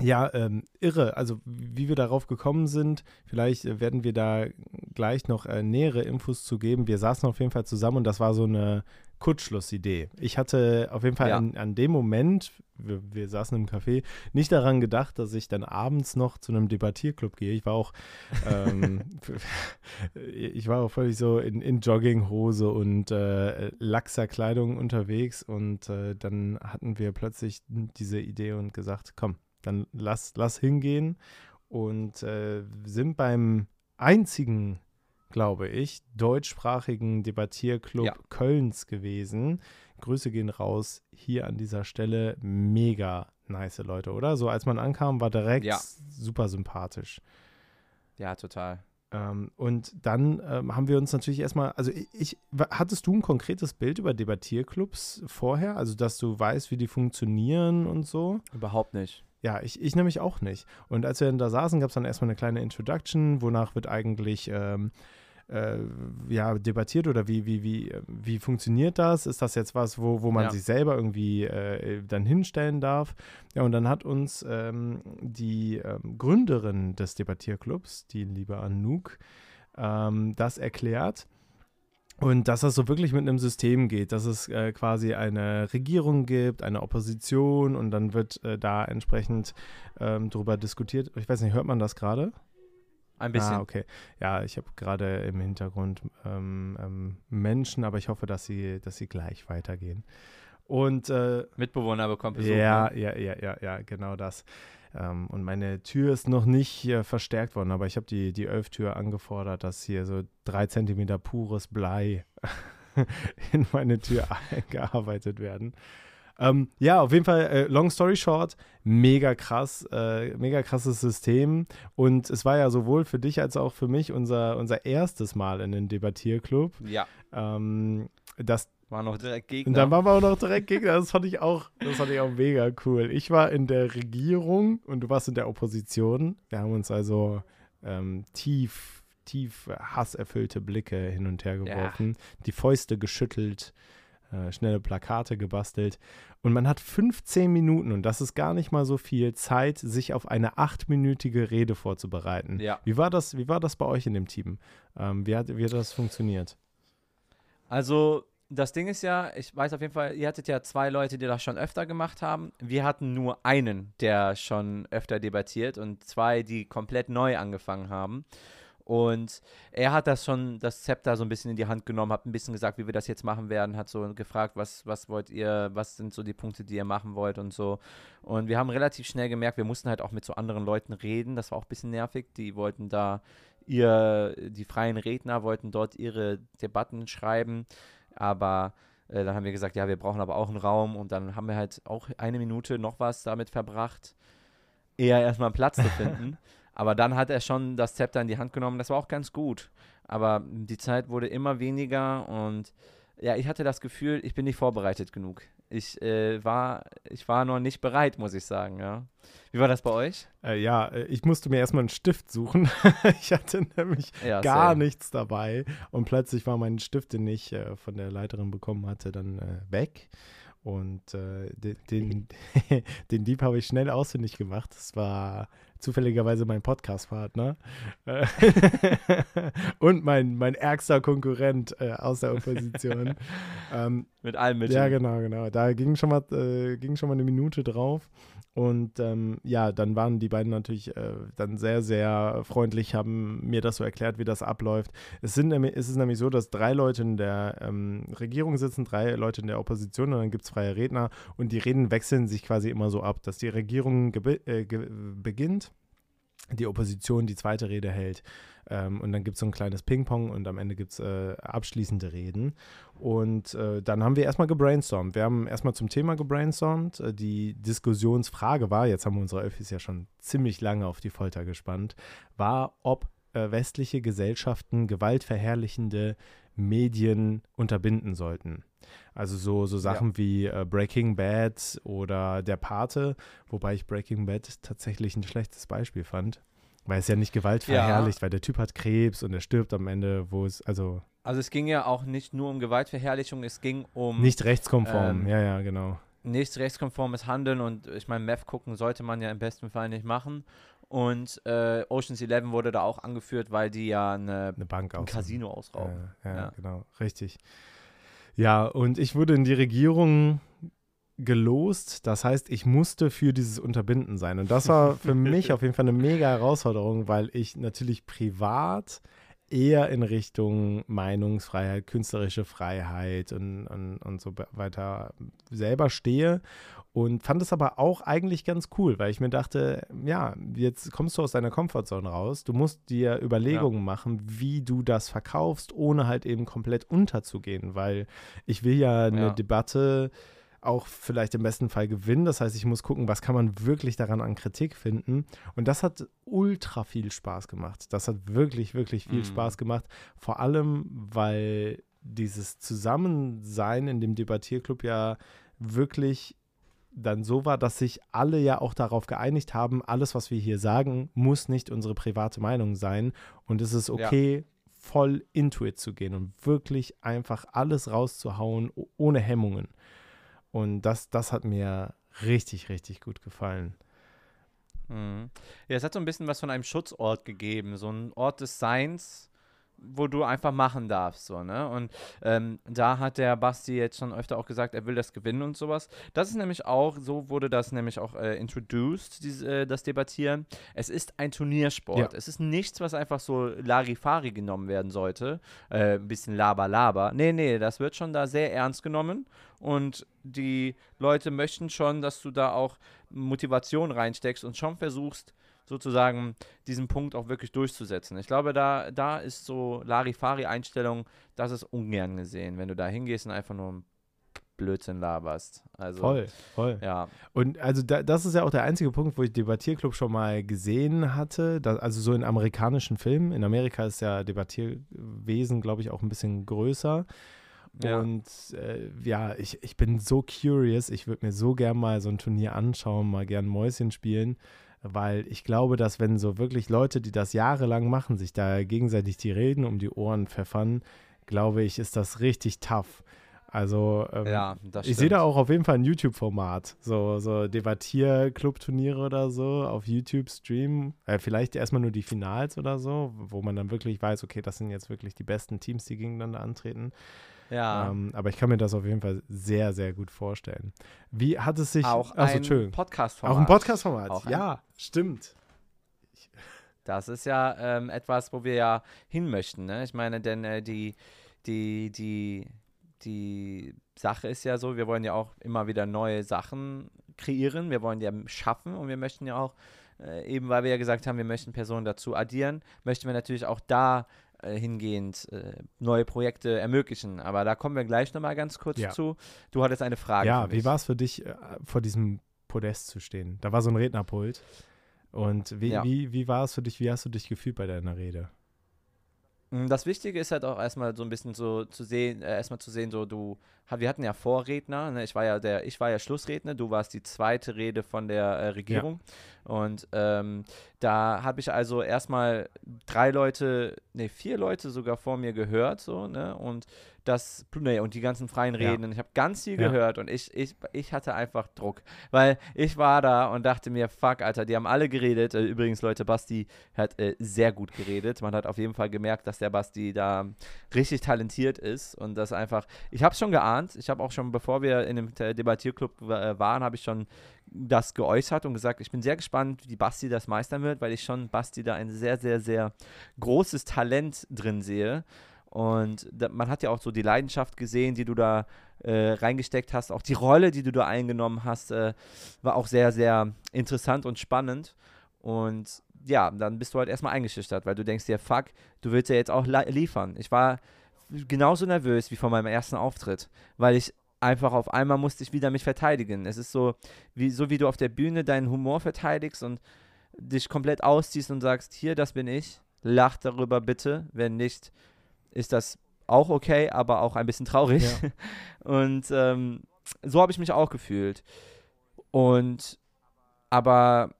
ja, ähm, irre. Also wie wir darauf gekommen sind, vielleicht äh, werden wir da gleich noch äh, nähere Infos zu geben. Wir saßen auf jeden Fall zusammen und das war so eine Kurzschlussidee. Ich hatte auf jeden Fall ja. an, an, dem Moment, wir, wir, saßen im Café, nicht daran gedacht, dass ich dann abends noch zu einem Debattierclub gehe. Ich war auch, ähm, <laughs> <laughs> ich war auch völlig so in, in Jogginghose und äh, laxer Kleidung unterwegs und äh, dann hatten wir plötzlich diese Idee und gesagt, komm, dann lass, lass hingehen und äh, sind beim einzigen, glaube ich, deutschsprachigen Debattierclub ja. Kölns gewesen. Grüße gehen raus hier an dieser Stelle. Mega nice Leute, oder? So als man ankam, war direkt ja. super sympathisch. Ja, total. Ähm, und dann ähm, haben wir uns natürlich erstmal, also ich, ich, hattest du ein konkretes Bild über Debattierclubs vorher? Also, dass du weißt, wie die funktionieren und so? Überhaupt nicht. Ja, ich, ich nämlich auch nicht. Und als wir dann da saßen, gab es dann erstmal eine kleine Introduction, wonach wird eigentlich ähm, äh, ja, debattiert oder wie, wie, wie, wie funktioniert das? Ist das jetzt was, wo, wo man ja. sich selber irgendwie äh, dann hinstellen darf? Ja, und dann hat uns ähm, die ähm, Gründerin des Debattierclubs, die liebe Anouk, ähm, das erklärt. Und dass das so wirklich mit einem System geht, dass es äh, quasi eine Regierung gibt, eine Opposition und dann wird äh, da entsprechend ähm, darüber diskutiert. Ich weiß nicht, hört man das gerade? Ein bisschen. Ah, okay. Ja, ich habe gerade im Hintergrund ähm, ähm, Menschen, aber ich hoffe, dass sie, dass sie gleich weitergehen. Und äh, Mitbewohner bekommen Besuch. Ja, ne? ja, ja, ja, ja, genau das. Ähm, und meine Tür ist noch nicht äh, verstärkt worden, aber ich habe die, die Ölftür angefordert, dass hier so drei Zentimeter pures Blei <laughs> in meine Tür eingearbeitet werden. Ähm, ja, auf jeden Fall, äh, long story short, mega krass, äh, mega krasses System. Und es war ja sowohl für dich als auch für mich unser, unser erstes Mal in den Debattierclub. Ja. Ähm, das war noch direkt Gegner. Und dann waren wir auch noch direkt Gegner. Das fand ich auch, das fand ich auch mega cool. Ich war in der Regierung und du warst in der Opposition. Wir haben uns also ähm, tief, tief hasserfüllte Blicke hin und her geworfen, ja. die Fäuste geschüttelt, äh, schnelle Plakate gebastelt. Und man hat 15 Minuten, und das ist gar nicht mal so viel Zeit, sich auf eine achtminütige Rede vorzubereiten. Ja. Wie war das, wie war das bei euch in dem Team? Ähm, wie, hat, wie hat das funktioniert? Also das Ding ist ja, ich weiß auf jeden Fall, ihr hattet ja zwei Leute, die das schon öfter gemacht haben. Wir hatten nur einen, der schon öfter debattiert und zwei, die komplett neu angefangen haben. Und er hat das schon, das Zepter so ein bisschen in die Hand genommen, hat ein bisschen gesagt, wie wir das jetzt machen werden, hat so gefragt, was, was wollt ihr, was sind so die Punkte, die ihr machen wollt und so. Und wir haben relativ schnell gemerkt, wir mussten halt auch mit so anderen Leuten reden, das war auch ein bisschen nervig. Die wollten da ihr, die freien Redner wollten dort ihre Debatten schreiben. Aber äh, dann haben wir gesagt, ja, wir brauchen aber auch einen Raum und dann haben wir halt auch eine Minute noch was damit verbracht, eher erstmal Platz zu <laughs> finden. Aber dann hat er schon das Zepter in die Hand genommen. Das war auch ganz gut. Aber die Zeit wurde immer weniger und ja, ich hatte das Gefühl, ich bin nicht vorbereitet genug. Ich, äh, war, ich war noch nicht bereit, muss ich sagen, ja. Wie war das bei euch? Äh, ja, äh, ich musste mir erstmal einen Stift suchen. <laughs> ich hatte nämlich ja, gar same. nichts dabei und plötzlich war mein Stift, den ich äh, von der Leiterin bekommen hatte, dann äh, weg. Und äh, den, den, <laughs> den Dieb habe ich schnell ausfindig gemacht. Das war zufälligerweise mein Podcast-Partner äh, <laughs> und mein, mein ärgster Konkurrent äh, aus der Opposition. <laughs> ähm, Mit allem Mitteln. Ja, genau, genau. Da ging schon mal, äh, ging schon mal eine Minute drauf. Und ähm, ja, dann waren die beiden natürlich äh, dann sehr, sehr freundlich, haben mir das so erklärt, wie das abläuft. Es, sind, es ist nämlich so, dass drei Leute in der ähm, Regierung sitzen, drei Leute in der Opposition und dann gibt es freie Redner und die Reden wechseln sich quasi immer so ab, dass die Regierung äh, beginnt die Opposition die zweite Rede hält. Ähm, und dann gibt es so ein kleines Ping-Pong und am Ende gibt es äh, abschließende Reden. Und äh, dann haben wir erstmal gebrainstormt. Wir haben erstmal zum Thema gebrainstormt. Äh, die Diskussionsfrage war, jetzt haben wir unsere Öffis ja schon ziemlich lange auf die Folter gespannt, war, ob äh, westliche Gesellschaften gewaltverherrlichende Medien unterbinden sollten. Also so, so Sachen ja. wie äh, Breaking Bad oder Der Pate, wobei ich Breaking Bad tatsächlich ein schlechtes Beispiel fand. Weil es ja nicht Gewalt verherrlicht, ja. weil der Typ hat Krebs und er stirbt am Ende, wo es, also. Also es ging ja auch nicht nur um Gewaltverherrlichung, es ging um. Nicht rechtskonform, ähm, ja, ja, genau. Nicht rechtskonformes Handeln und ich meine, Meth gucken sollte man ja im besten Fall nicht machen. Und äh, Ocean's Eleven wurde da auch angeführt, weil die ja eine, eine Bank ein Casino ausrauben. Ja, ja, ja, genau, richtig. Ja, und ich wurde in die Regierung gelost. Das heißt, ich musste für dieses Unterbinden sein. Und das war für <laughs> mich auf jeden Fall eine mega Herausforderung, weil ich natürlich privat eher in Richtung Meinungsfreiheit, künstlerische Freiheit und, und, und so weiter selber stehe und fand es aber auch eigentlich ganz cool, weil ich mir dachte, ja, jetzt kommst du aus deiner Komfortzone raus, du musst dir Überlegungen ja. machen, wie du das verkaufst, ohne halt eben komplett unterzugehen, weil ich will ja eine ja. Debatte auch vielleicht im besten Fall gewinnen. Das heißt, ich muss gucken, was kann man wirklich daran an Kritik finden. Und das hat ultra viel Spaß gemacht. Das hat wirklich, wirklich viel mhm. Spaß gemacht. Vor allem, weil dieses Zusammensein in dem Debattierclub ja wirklich dann so war, dass sich alle ja auch darauf geeinigt haben, alles, was wir hier sagen, muss nicht unsere private Meinung sein. Und es ist okay, ja. voll into it zu gehen und wirklich einfach alles rauszuhauen, ohne Hemmungen. Und das, das hat mir richtig, richtig gut gefallen. Mhm. Ja, es hat so ein bisschen was von einem Schutzort gegeben, so ein Ort des Seins, wo du einfach machen darfst, so, ne? Und ähm, da hat der Basti jetzt schon öfter auch gesagt, er will das gewinnen und sowas. Das ist nämlich auch, so wurde das nämlich auch äh, introduced, diese, äh, das Debattieren. Es ist ein Turniersport. Ja. Es ist nichts, was einfach so Larifari genommen werden sollte. Äh, ein bisschen Laber-Laber. Nee, nee, das wird schon da sehr ernst genommen. Und die Leute möchten schon, dass du da auch Motivation reinsteckst und schon versuchst, sozusagen diesen Punkt auch wirklich durchzusetzen. Ich glaube, da, da ist so Larifari-Einstellung, das ist ungern gesehen, wenn du da hingehst und einfach nur Blödsinn laberst. Also, voll, voll. Ja. Und also da, das ist ja auch der einzige Punkt, wo ich Debattierclub schon mal gesehen hatte. Da, also so in amerikanischen Filmen. In Amerika ist ja Debattierwesen, glaube ich, auch ein bisschen größer. Ja. Und äh, ja, ich, ich bin so curious. Ich würde mir so gern mal so ein Turnier anschauen, mal gern Mäuschen spielen weil ich glaube, dass wenn so wirklich Leute, die das jahrelang machen, sich da gegenseitig die Reden um die Ohren pfeffern, glaube ich, ist das richtig tough. Also ähm, ja, ich sehe da auch auf jeden Fall ein YouTube-Format, so, so Debattier-Club-Turniere oder so auf YouTube streamen. Äh, vielleicht erstmal nur die Finals oder so, wo man dann wirklich weiß, okay, das sind jetzt wirklich die besten Teams, die gegeneinander antreten. Ja. Ähm, aber ich kann mir das auf jeden Fall sehr, sehr gut vorstellen. Wie hat es sich. Auch achso, ein Podcast-Format. Auch ein Podcast-Format, ja, ein, stimmt. Das ist ja ähm, etwas, wo wir ja hin möchten. Ne? Ich meine, denn äh, die, die, die, die Sache ist ja so, wir wollen ja auch immer wieder neue Sachen kreieren. Wir wollen ja schaffen und wir möchten ja auch, äh, eben weil wir ja gesagt haben, wir möchten Personen dazu addieren, möchten wir natürlich auch da äh, hingehend äh, neue Projekte ermöglichen. Aber da kommen wir gleich nochmal ganz kurz ja. zu. Du hattest eine Frage. Ja, wie war es für dich, äh, vor diesem Podest zu stehen? Da war so ein Rednerpult. Und wie, Ja. wie, wie war es für dich, wie hast du dich gefühlt bei deiner Rede? Mm, Das Wichtige ist halt auch erstmal so ein bisschen so zu sehen, äh, erstmal zu sehen, so du, wir hatten ja Vorredner, ne? ich war ja der, ich war ja Schlussredner, du warst die zweite Rede von der äh, Regierung. Und ähm, da habe ich also erstmal drei Leute, ne vier Leute sogar vor mir gehört, so ne? Und das, ne, und die ganzen freien Ja. Reden, und ich habe ganz viel Ja. gehört und ich, ich, ich hatte einfach Druck, weil ich war da und dachte mir, fuck, Alter, die haben alle geredet. Äh, Übrigens, Leute, Basti hat äh, sehr gut geredet. Man hat auf jeden Fall gemerkt, dass der Basti da richtig talentiert ist und das einfach, ich habe es schon geahnt. Ich habe auch schon, bevor wir in dem Debattierclub äh, waren, habe ich schon das geäußert und gesagt, ich bin sehr gespannt, wie Basti das meistern wird, weil ich schon Basti da ein sehr, sehr, sehr großes Talent drin sehe. Und da, man hat ja auch so die Leidenschaft gesehen, die du da äh, reingesteckt hast. Auch die Rolle, die du da eingenommen hast, äh, war auch sehr, sehr interessant und spannend. Und ja, dann bist du halt erstmal eingeschüchtert, weil du denkst dir, fuck, du willst ja jetzt auch li- liefern. Ich war genauso nervös wie vor meinem ersten Auftritt, weil ich einfach auf einmal musste ich wieder mich verteidigen. Es ist so, wie, so wie du auf der Bühne deinen Humor verteidigst und dich komplett ausziehst und sagst, hier, das bin ich, lach darüber bitte, wenn nicht, ist das auch okay, aber auch ein bisschen traurig. <laughs> Und ähm, so habe ich mich auch gefühlt. Und aber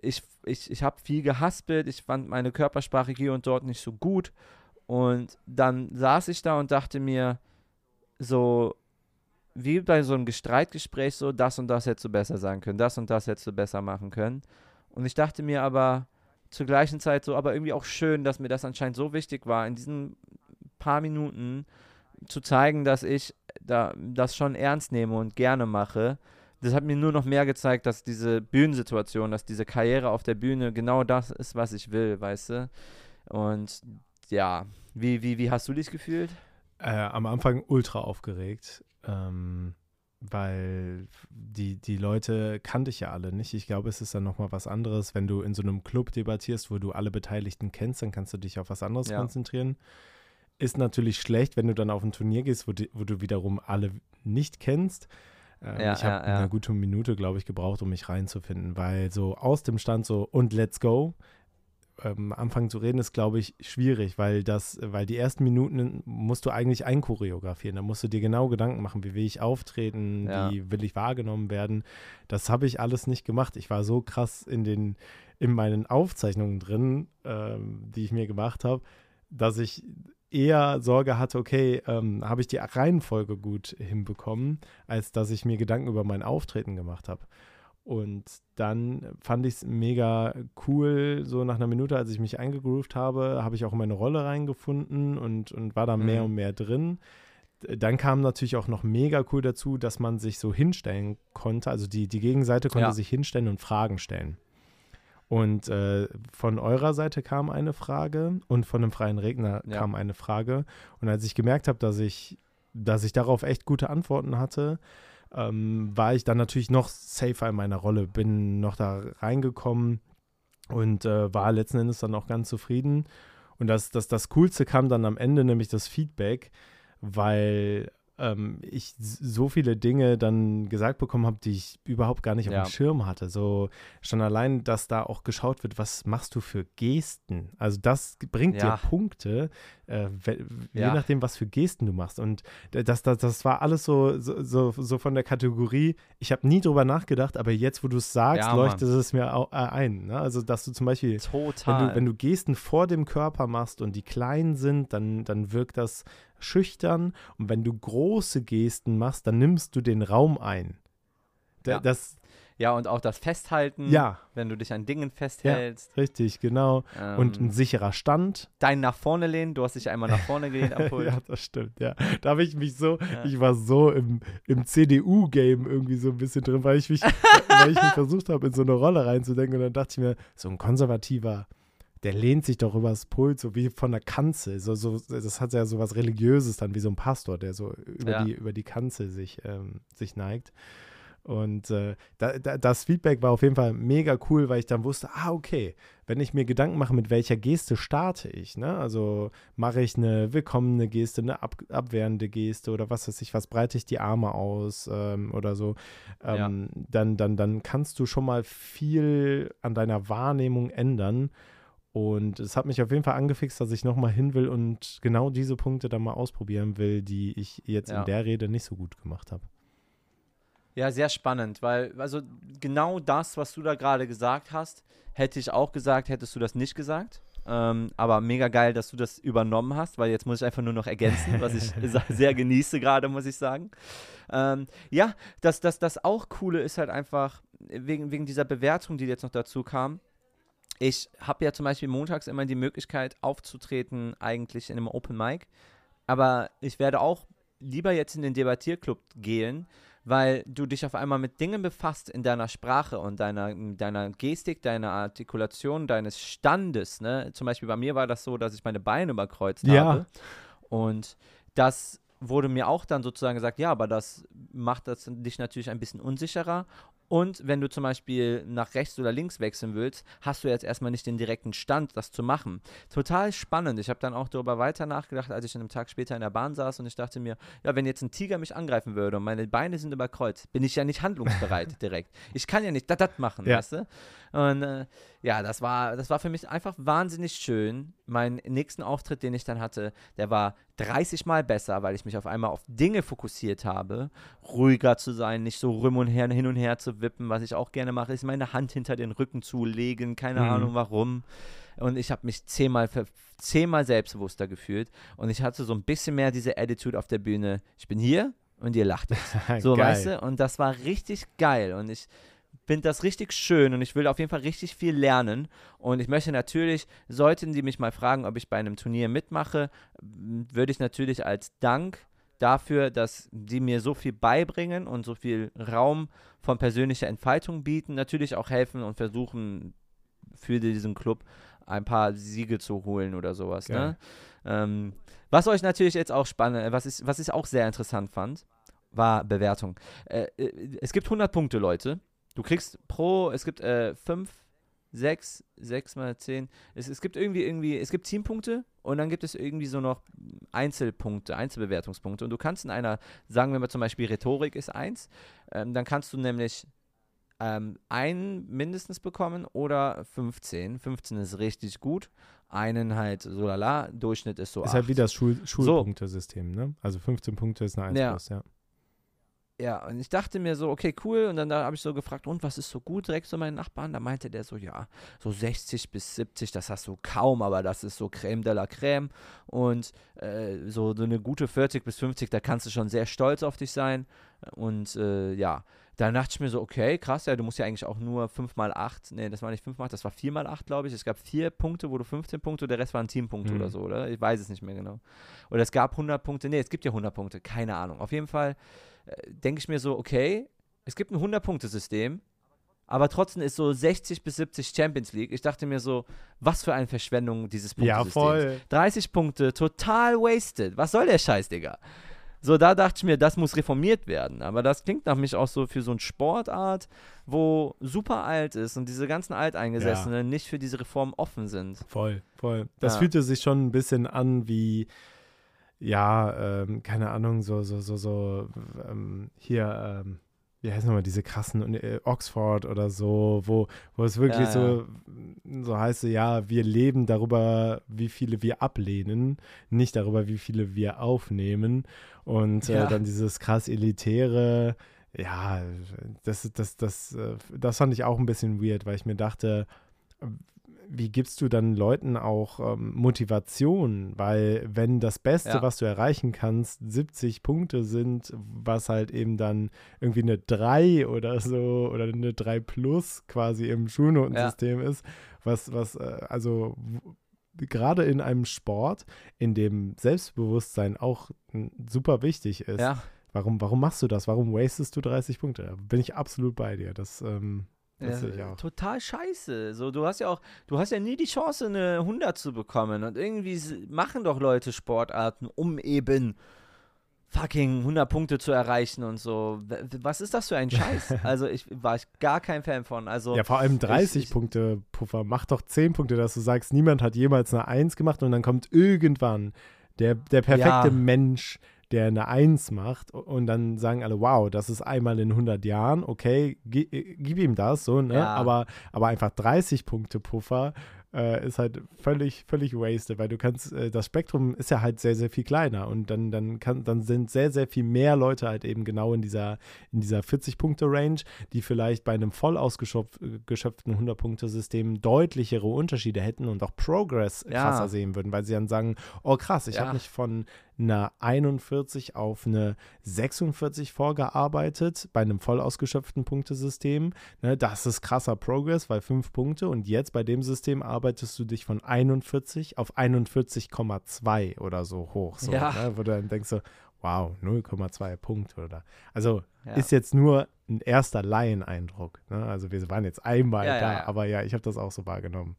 ich, ich, ich habe viel gehaspelt, ich fand meine Körpersprache hier und dort nicht so gut. Und dann saß ich da und dachte mir, so wie bei so einem Streitgespräch, so das und das hättest du besser sagen können, das und das hättest du besser machen können. Und ich dachte mir aber zur gleichen Zeit so, aber irgendwie auch schön, dass mir das anscheinend so wichtig war, in diesen paar Minuten zu zeigen, dass ich da das schon ernst nehme und gerne mache. Das hat mir nur noch mehr gezeigt, dass diese Bühnensituation, dass diese Karriere auf der Bühne genau das ist, was ich will, weißt du? Und ja, wie, wie, wie hast du dich gefühlt? Äh, am Anfang ultra aufgeregt, ähm, weil die, die Leute kannte ich ja alle nicht. Ich glaube, es ist dann nochmal was anderes, wenn du in so einem Club debattierst, wo du alle Beteiligten kennst, dann kannst du dich auf was anderes Ja. konzentrieren. Ist natürlich schlecht, wenn du dann auf ein Turnier gehst, wo, die, wo du wiederum alle nicht kennst. Ähm, Ja, ich habe ja, eine gute Minute, glaube ich, gebraucht, um mich reinzufinden, weil so aus dem Stand so und let's go ähm, anfangen zu reden, ist, glaube ich, schwierig, weil das, weil die ersten Minuten musst du eigentlich einchoreografieren. Da musst du dir genau Gedanken machen, wie will ich auftreten, Ja. wie will ich wahrgenommen werden. Das habe ich alles nicht gemacht. Ich war so krass in den, in meinen Aufzeichnungen drin, ähm, die ich mir gemacht habe, dass ich eher Sorge hatte, okay, ähm, habe ich die Reihenfolge gut hinbekommen, als dass ich mir Gedanken über mein Auftreten gemacht habe. Und dann fand ich es mega cool, so nach einer Minute, als ich mich eingegroovt habe, habe ich auch in meine Rolle reingefunden und, und war da mehr Mhm. und mehr drin. Dann kam natürlich auch noch mega cool dazu, dass man sich so hinstellen konnte. Also die, die Gegenseite konnte Ja. sich hinstellen und Fragen stellen. Und äh, von eurer Seite kam eine Frage und von einem freien Redner Ja. kam eine Frage. Und als ich gemerkt habe, dass ich, dass ich darauf echt gute Antworten hatte, ähm, war ich dann natürlich noch safer in meiner Rolle, bin noch da reingekommen und äh, war letzten Endes dann auch ganz zufrieden. Und das, das, das Coolste kam dann am Ende, nämlich das Feedback, weil ähm, ich so viele Dinge dann gesagt bekommen habe, die ich überhaupt gar nicht auf Ja. dem Schirm hatte. So schon allein, dass da auch geschaut wird, was machst du für Gesten? Also das bringt Ja. dir Punkte, äh, je Ja. nachdem, was für Gesten du machst. Und das, das, das war alles so, so, so, von der Kategorie, ich habe nie drüber nachgedacht, aber jetzt, wo du es sagst, leuchtet es mir auch, äh, ein. Ne? Also, dass du zum Beispiel wenn du, wenn du Gesten vor dem Körper machst und die klein sind, dann, dann wirkt das schüchtern. Und wenn du große Gesten machst, dann nimmst du den Raum ein. Da, Ja. Das, ja, und auch das Festhalten, ja, wenn du dich an Dingen festhältst. richtig, genau. Ähm, Und ein sicherer Stand. dein nach vorne lehnen, du hast dich einmal nach vorne <laughs> gelehnt am Pult. ja, das stimmt, ja. Da habe ich mich so, Ja. ich war so im, im CDU-Game irgendwie so ein bisschen drin, weil ich mich, <laughs> weil ich mich versucht habe, in so eine Rolle reinzudenken. Und dann dachte ich mir, so ein konservativer, der lehnt sich doch übers Pult, so wie von der Kanzel. So, so, das hat ja so was Religiöses dann, wie so ein Pastor, der so über, Ja. die, über die Kanzel sich, ähm, sich neigt. Und äh, da, da, das Feedback war auf jeden Fall mega cool, weil ich dann wusste, ah, okay, wenn ich mir Gedanken mache, mit welcher Geste starte ich, ne? Also mache ich eine willkommene Geste, eine ab, abwehrende Geste oder was weiß ich, was breite ich die Arme aus ähm, oder so, ähm, ja. dann, dann, dann kannst du schon mal viel an deiner Wahrnehmung ändern. Und es hat mich auf jeden Fall angefixt, dass ich nochmal hin will und genau diese Punkte dann mal ausprobieren will, die ich jetzt ja. in der Rede nicht so gut gemacht habe. Ja, sehr spannend, weil, also genau das, was du da gerade gesagt hast, hätte ich auch gesagt, hättest du das nicht gesagt. Ähm, aber mega geil, dass du das übernommen hast, weil jetzt muss ich einfach nur noch ergänzen, was ich <laughs> sehr genieße gerade, muss ich sagen. Ähm, ja, das, das, das auch Coole ist halt einfach, wegen, wegen dieser Bewertung, die jetzt noch dazu kam. Ich habe ja zum Beispiel montags immer die Möglichkeit aufzutreten, eigentlich in einem Open Mic. Aber ich werde auch lieber jetzt in den Debattierclub gehen, weil du dich auf einmal mit Dingen befasst in deiner Sprache und deiner, deiner Gestik, deiner Artikulation, deines Standes. Ne? Zum Beispiel bei mir war das so, dass ich meine Beine überkreuzt ja. habe. Und das wurde mir auch dann sozusagen gesagt, ja, aber das macht das dich natürlich ein bisschen unsicherer und wenn du zum Beispiel nach rechts oder links wechseln willst, hast du jetzt erstmal nicht den direkten Stand, das zu machen. Total spannend. Ich habe dann auch darüber weiter nachgedacht, als ich einen Tag später in der Bahn saß und ich dachte mir, ja, wenn jetzt ein Tiger mich angreifen würde und meine Beine sind überkreuzt, bin ich ja nicht handlungsbereit <laughs> direkt. Ich kann ja nicht dat machen, ja. weißt du? Und äh, ja, das war, das war für mich einfach wahnsinnig schön. Mein nächsten Auftritt, den ich dann hatte, der war 30 Mal besser, weil ich mich auf einmal auf Dinge fokussiert habe, ruhiger zu sein, nicht so rum und her, hin und her zu wippen. Was ich auch gerne mache, ist meine Hand hinter den Rücken zu legen, keine mhm. Ahnung warum. Und ich habe mich zehnmal, zehnmal selbstbewusster gefühlt und ich hatte so ein bisschen mehr diese Attitude auf der Bühne. Ich bin hier und ihr lacht jetzt. <laughs> So, weißt du? Und das war richtig geil und ich finde das richtig schön und ich will auf jeden Fall richtig viel lernen. Und ich möchte natürlich, sollten die mich mal fragen, ob ich bei einem Turnier mitmache, würde ich natürlich als Dank dafür, dass die mir so viel beibringen und so viel Raum von persönlicher Entfaltung bieten, natürlich auch helfen und versuchen für diesen Club ein paar Siege zu holen oder sowas. Ne? Ähm, was euch natürlich jetzt auch spannend, was ich, was ich auch sehr interessant fand, war Bewertung. Äh, äh es gibt 100 Punkte, Leute. Du kriegst pro, es gibt äh, fünf, sechs, sechs mal zehn. Es, es gibt irgendwie, irgendwie, es gibt Teampunkte und dann gibt es irgendwie so noch Einzelpunkte, Einzelbewertungspunkte. Und du kannst in einer, sagen wir mal zum Beispiel Rhetorik ist eins, ähm, dann kannst du nämlich ähm, einen mindestens bekommen oder 15. 15 ist richtig gut. Einen halt so lala, Durchschnitt ist so Ist 8. halt wie das Schul Schulpunktesystem, ne? Also 15 Punkte ist eine 1 ja. plus, ja. Ja, und ich dachte mir so, okay, cool. Und dann da habe ich so gefragt, und was ist so gut? Direkt so meinen Nachbarn. Da meinte der so, ja, so 60 bis 70, das hast du kaum, aber das ist so Creme de la Creme. Und äh, so, so eine gute 40 bis 50, da kannst du schon sehr stolz auf dich sein. Und äh, ja, dann dachte ich mir so, okay, krass, ja, du musst ja eigentlich auch nur 5 mal 8, nee, das war nicht 5 mal 8, das war 4 mal 8, glaube ich. Es gab vier Punkte, wo du 15 Punkte, der Rest waren Teampunkte mhm. oder so, oder? Ich weiß es nicht mehr genau. Oder es gab 100 Punkte, nee, es gibt ja 100 Punkte, keine Ahnung. Auf jeden Fall denke ich mir so, okay, es gibt ein 100-Punkte-System, aber trotzdem ist so 60 bis 70 Champions League. Ich dachte mir so, was für eine Verschwendung dieses Punktesystems. Ja, voll. 30 Punkte, total wasted. Was soll der Scheiß, Digga? So, da dachte ich mir, das muss reformiert werden. Aber das klingt nach mich auch so für so eine Sportart, wo super alt ist und diese ganzen Alteingesessenen ja. nicht für diese Reform offen sind. Voll, voll. Das ja. fühlte sich schon ein bisschen an wie ja, ähm, keine Ahnung, so, so, so, so, ähm, hier, ähm, wie heißen nochmal diese krassen äh, Oxford oder so, wo, wo es wirklich ja, so, ja. so heißt, ja, wir leben darüber, wie viele wir ablehnen, nicht darüber, wie viele wir aufnehmen. Und äh, ja. dann dieses krass elitäre, ja, das, das, das, äh, das fand ich auch ein bisschen weird, weil ich mir dachte, wie gibst du dann Leuten auch ähm, Motivation? Weil wenn das Beste, ja. was du erreichen kannst, 70 Punkte sind, was halt eben dann irgendwie eine 3 oder so oder eine 3 plus quasi im Schulnotensystem ja. ist, was, was, äh, also gerade in einem Sport, in dem Selbstbewusstsein auch super wichtig ist. Ja. Warum, warum machst du das? Warum wastest du 30 Punkte? Da bin ich absolut bei dir. Das, ähm, ja, total scheiße. So, du hast ja auch, du hast ja nie die Chance, eine 100 zu bekommen. Und irgendwie machen doch Leute Sportarten, um eben fucking 100 Punkte zu erreichen und so. Was ist das für ein Scheiß? <laughs> Also ich war ich gar kein Fan von. Also ja, vor allem 30 ich, Punkte Puffer. Mach doch 10 Punkte, dass du sagst, niemand hat jemals eine 1 gemacht und dann kommt irgendwann der, der perfekte ja. Mensch, der eine 1 macht und dann sagen alle, wow, das ist einmal in 100 Jahren, okay, gib, gib ihm das, so, ne? Ja. Aber, aber einfach 30 Punkte Puffer äh, ist halt völlig, völlig wasted, weil du kannst, äh, das Spektrum ist ja halt sehr, sehr viel kleiner und dann, dann, kann, dann sind sehr, sehr viel mehr Leute halt eben genau in dieser, in dieser 40-Punkte-Range, die vielleicht bei einem voll ausgeschöpften 100-Punkte-System deutlichere Unterschiede hätten und auch Progress krasser ja. sehen würden, weil sie dann sagen, oh krass, ich ja. habe mich von einer 41 auf eine 46 vorgearbeitet bei einem voll ausgeschöpften Punktesystem. Ne, das ist krasser Progress, weil fünf Punkte und jetzt bei dem System arbeitest du dich von 41 auf 41,2 oder so hoch. So, ja. ne, wo du dann denkst so, wow, 0,2 Punkte oder. Also ja. ist jetzt nur ein erster Laieneindruck. Ne? Also wir waren jetzt einmal ja, da, aber ja, ich habe das auch so wahrgenommen.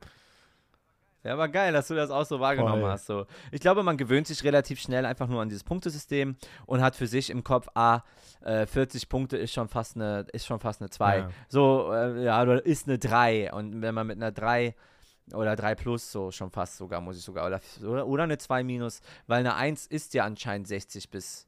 Ja, aber geil, dass du das auch so wahrgenommen Voll. hast. So. Ich glaube, man gewöhnt sich relativ schnell einfach nur an dieses Punktesystem und hat für sich im Kopf, ah, äh, 40 Punkte ist schon fast eine, ist schon fast eine 2. Ja. So, äh, ja, oder ist eine 3. Und wenn man mit einer 3 oder 3 plus, so schon fast sogar, muss ich sogar, oder, oder eine 2 minus, weil eine 1 ist ja anscheinend 60 bis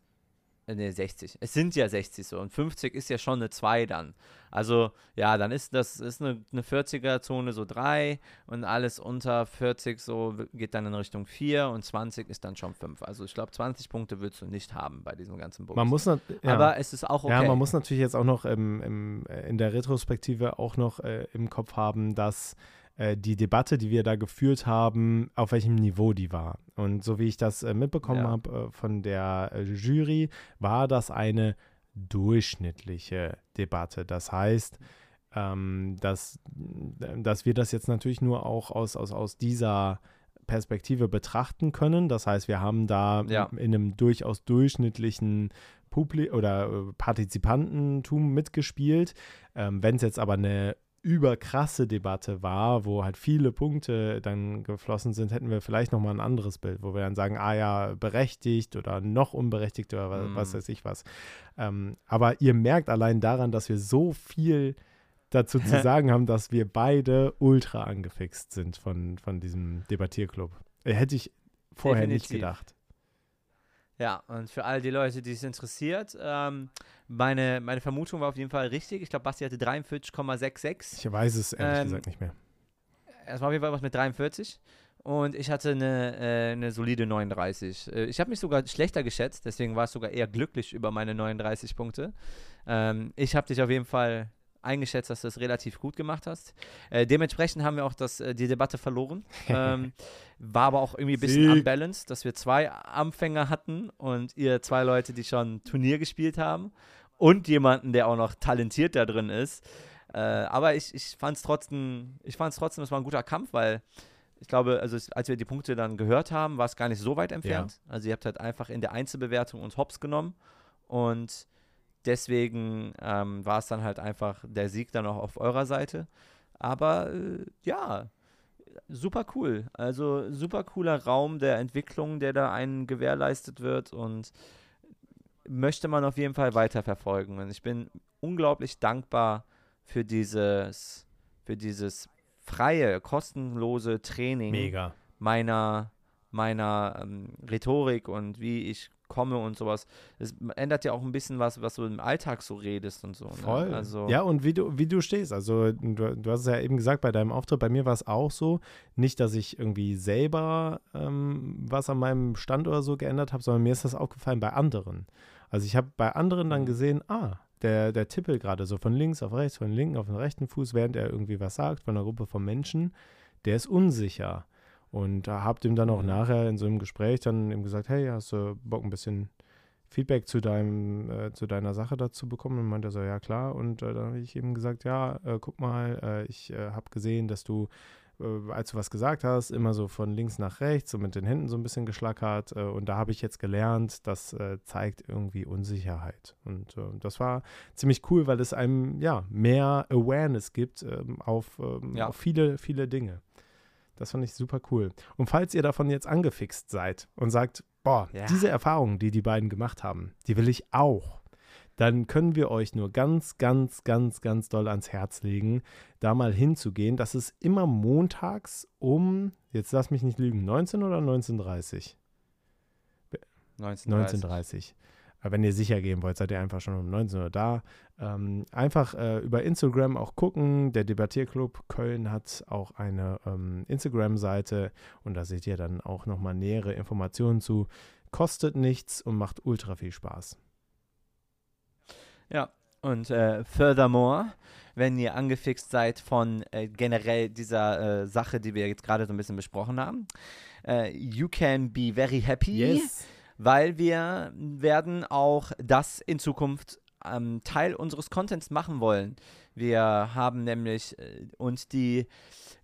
Ne, 60. Es sind ja 60 so. Und 50 ist ja schon eine 2 dann. Also, ja, dann ist das ist eine, eine 40er-Zone so 3 und alles unter 40 so geht dann in Richtung 4 und 20 ist dann schon 5. Also, ich glaube, 20 Punkte würdest du nicht haben bei diesem ganzen. Man muss ja. Aber es ist auch okay. Ja, man muss natürlich jetzt auch noch im, im, in der Retrospektive auch noch äh, im Kopf haben, dass äh, die Debatte, die wir da geführt haben, auf welchem Niveau die war. Und so wie ich das äh, mitbekommen ja. habe äh, von der äh, Jury, war das eine durchschnittliche Debatte. Das heißt, ähm, dass, dass wir das jetzt natürlich nur auch aus, aus, aus dieser Perspektive betrachten können. Das heißt, wir haben da ja. in einem durchaus durchschnittlichen Publi oder Partizipantentum mitgespielt. Ähm, Wenn es jetzt aber eine überkrasse Debatte war, wo halt viele Punkte dann geflossen sind, hätten wir vielleicht nochmal ein anderes Bild, wo wir dann sagen, ah ja, berechtigt oder noch unberechtigt oder was, mm. was weiß ich was. Ähm, aber ihr merkt allein daran, dass wir so viel dazu zu <laughs> sagen haben, dass wir beide ultra angefixt sind von, von diesem Debattierclub. Hätte ich vorher Definitiv. nicht gedacht. Ja, und für all die Leute, die es interessiert, ähm, meine, meine Vermutung war auf jeden Fall richtig. Ich glaube, Basti hatte 43,66. Ich weiß es ehrlich ähm, gesagt nicht mehr. Es war auf jeden Fall was mit 43. Und ich hatte eine, äh, eine solide 39. Äh, ich habe mich sogar schlechter geschätzt, deswegen war es sogar eher glücklich über meine 39 Punkte. Ähm, ich habe dich auf jeden Fall eingeschätzt, dass du es relativ gut gemacht hast. Äh, dementsprechend haben wir auch das, äh, die Debatte verloren. <laughs> Ähm, war aber auch irgendwie ein bisschen Sieg. unbalanced, dass wir zwei Anfänger hatten und ihr zwei Leute, die schon Turnier gespielt haben und jemanden, der auch noch talentiert da drin ist. Äh, aber ich, ich fand es trotzdem, ich fand es trotzdem, es war ein guter Kampf, weil ich glaube, also als wir die Punkte dann gehört haben, war es gar nicht so weit entfernt. Ja. Also ihr habt halt einfach in der Einzelbewertung uns hops genommen und Deswegen ähm, war es dann halt einfach der Sieg dann auch auf eurer Seite. Aber äh, ja, super cool. Also super cooler Raum der Entwicklung, der da einen gewährleistet wird und möchte man auf jeden Fall weiterverfolgen. Und ich bin unglaublich dankbar für dieses, für dieses freie, kostenlose Training Mega. meiner, meiner ähm, Rhetorik und wie ich komme und sowas. Es ändert ja auch ein bisschen was, was du im Alltag so redest und so. Ne? Voll. Also ja, und wie du, wie du stehst. Also du, du hast es ja eben gesagt bei deinem Auftritt, bei mir war es auch so. Nicht, dass ich irgendwie selber ähm, was an meinem Stand oder so geändert habe, sondern mir ist das aufgefallen bei anderen. Also ich habe bei anderen dann mhm. gesehen, ah, der, der tippelt gerade so von links auf rechts, von linken auf den rechten Fuß, während er irgendwie was sagt, von einer Gruppe von Menschen, der ist unsicher. Und habt ihm dann auch mhm. nachher in so einem Gespräch dann ihm gesagt, hey, hast du Bock ein bisschen Feedback zu deinem, äh, zu deiner Sache dazu bekommen? Und meinte er so, ja klar. Und äh, dann habe ich ihm gesagt, ja, äh, guck mal, äh, ich äh, habe gesehen, dass du, äh, als du was gesagt hast, immer so von links nach rechts und mit den Händen so ein bisschen geschlackert. und da habe ich jetzt gelernt, das zeigt irgendwie Unsicherheit. Und das war ziemlich cool, weil es einem ja mehr Awareness gibt ähm, auf, ähm, ja. auf viele, viele Dinge. Das fand ich super cool. Und falls ihr davon jetzt angefixt seid und sagt, boah, Ja. diese Erfahrungen, die die beiden gemacht haben, die will ich auch. Dann können wir euch nur ganz, ganz, ganz, ganz doll ans Herz legen, da mal hinzugehen. Das ist immer montags um, jetzt lass mich nicht lügen, 19 oder 19.30 1930. 19.30 Aber wenn ihr sicher gehen wollt, seid ihr einfach schon um 19 Uhr da. Ähm, einfach äh, über Instagram auch gucken. Der Debattierclub Köln hat auch eine ähm, Instagram-Seite und da seht ihr dann auch nochmal nähere Informationen zu. Kostet nichts und macht ultra viel Spaß. Ja, und äh, furthermore, wenn ihr angefixt seid von äh, generell dieser äh, Sache, die wir jetzt gerade so ein bisschen besprochen haben, äh, you can be very happy, weil wir werden auch das in Zukunft ähm, Teil unseres Contents machen wollen. Wir haben nämlich äh, uns die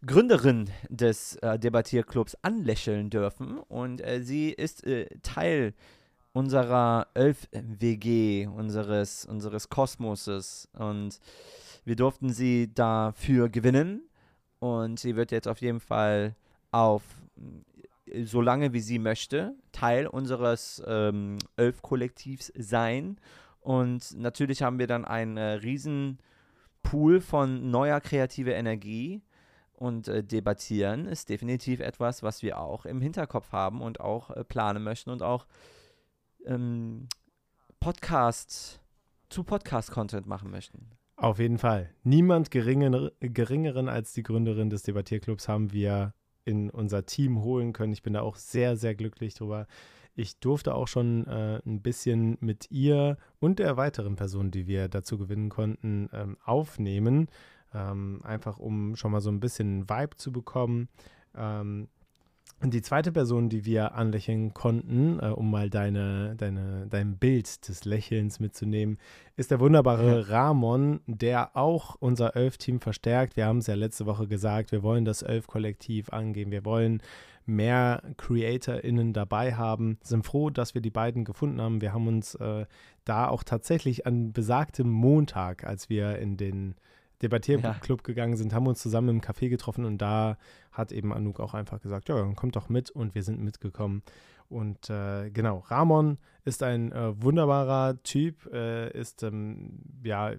Gründerin des äh, Debattierclubs anlächeln dürfen und äh, sie ist äh, Teil unserer 11 WG, unseres, unseres Kosmoses und wir durften sie dafür gewinnen und sie wird jetzt auf jeden Fall auf äh, so lange wie sie möchte Teil unseres ähm, 11 Kollektivs sein und natürlich haben wir dann einen äh, riesen Pool von neuer kreativer Energie und äh, debattieren ist definitiv etwas, was wir auch im Hinterkopf haben und auch äh, planen möchten und auch ähm, Podcast zu Podcast-Content machen möchten. Auf jeden Fall. Niemand geringer, geringeren als die Gründerin des Debattierclubs haben wir in unser Team holen können. Ich bin da auch sehr, sehr glücklich drüber. Ich durfte auch schon äh, ein bisschen mit ihr und der weiteren Person, die wir dazu gewinnen konnten, ähm, aufnehmen. Ähm, einfach um schon mal so ein bisschen Vibe zu bekommen. Ähm, die zweite Person, die wir anlächeln konnten, äh, um mal deine, deine, dein Bild des Lächelns mitzunehmen, ist der wunderbare Ramon, der auch unser Elf-Team verstärkt. Wir haben es ja letzte Woche gesagt, wir wollen das Elf-Kollektiv angehen. Wir wollen mehr CreatorInnen dabei haben. Sind froh, dass wir die beiden gefunden haben. Wir haben uns äh, da auch tatsächlich an besagtem Montag, als wir in den Debattierclub gegangen sind, haben uns zusammen im Café getroffen und da hat eben Anouk auch einfach gesagt, ja, dann kommt doch mit und wir sind mitgekommen. Und äh, genau, Ramon ist ein äh, wunderbarer Typ, äh, ist, ähm, ja,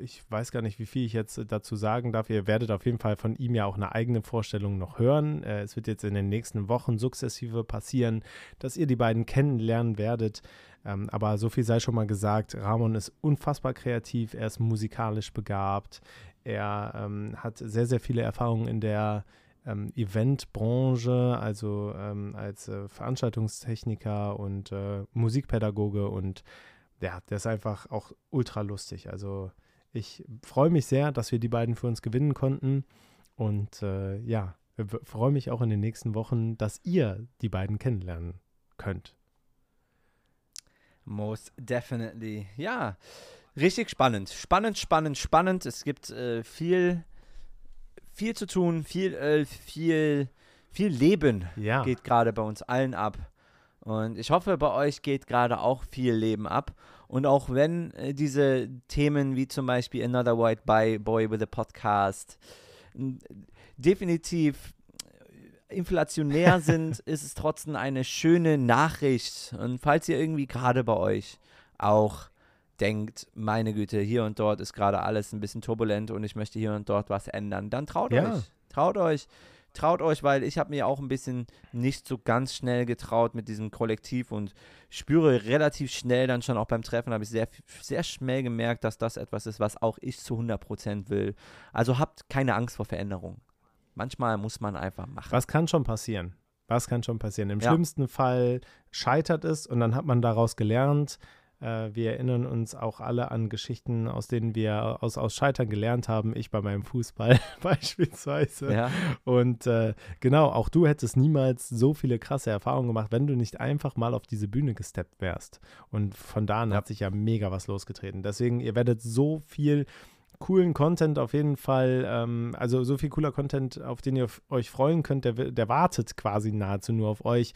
ich weiß gar nicht, wie viel ich jetzt dazu sagen darf. Ihr werdet auf jeden Fall von ihm ja auch eine eigene Vorstellung noch hören. Äh, es wird jetzt in den nächsten Wochen sukzessive passieren, dass ihr die beiden kennenlernen werdet. Ähm, aber so viel sei schon mal gesagt, Ramon ist unfassbar kreativ, er ist musikalisch begabt, er ähm, hat sehr, sehr viele Erfahrungen in der ähm, Eventbranche, also ähm, als äh, Veranstaltungstechniker und äh, Musikpädagoge und ja, der ist einfach auch ultra lustig. Also ich freue mich sehr, dass wir die beiden für uns gewinnen konnten und äh, ja, freue mich auch in den nächsten Wochen, dass ihr die beiden kennenlernen könnt. Most definitely. Ja, richtig spannend. Spannend, spannend, spannend. Es gibt äh, viel, viel zu tun, viel, äh, viel, viel Leben Ja. geht gerade bei uns allen ab. Und ich hoffe, bei euch geht gerade auch viel Leben ab. Und auch wenn äh, diese Themen wie zum Beispiel Another White Boy with a Podcast definitiv inflationär sind, <laughs> ist es trotzdem eine schöne Nachricht. Und falls ihr irgendwie gerade bei euch auch denkt, meine Güte, hier und dort ist gerade alles ein bisschen turbulent und ich möchte hier und dort was ändern, dann traut Ja. euch. Traut euch. Traut euch, weil ich habe mir auch ein bisschen nicht so ganz schnell getraut mit diesem Kollektiv und spüre relativ schnell dann schon auch beim Treffen, habe ich sehr, sehr schnell gemerkt, dass das etwas ist, was auch ich zu 100% will. Also habt keine Angst vor Veränderung. Manchmal muss man einfach machen. Was kann schon passieren? Was kann schon passieren? Im Ja. schlimmsten Fall scheitert es und dann hat man daraus gelernt. Äh, wir erinnern uns auch alle an Geschichten, aus denen wir aus, aus Scheitern gelernt haben. Ich bei meinem Fußball <laughs> beispielsweise. Ja, Und äh, genau, auch du hättest niemals so viele krasse Erfahrungen gemacht, wenn du nicht einfach mal auf diese Bühne gesteppt wärst. Und von da an Ja. hat sich ja mega was losgetreten. Deswegen, ihr werdet so viel coolen Content auf jeden Fall, ähm, also so viel cooler Content, auf den ihr euch freuen könnt, der, der wartet quasi nahezu nur auf euch.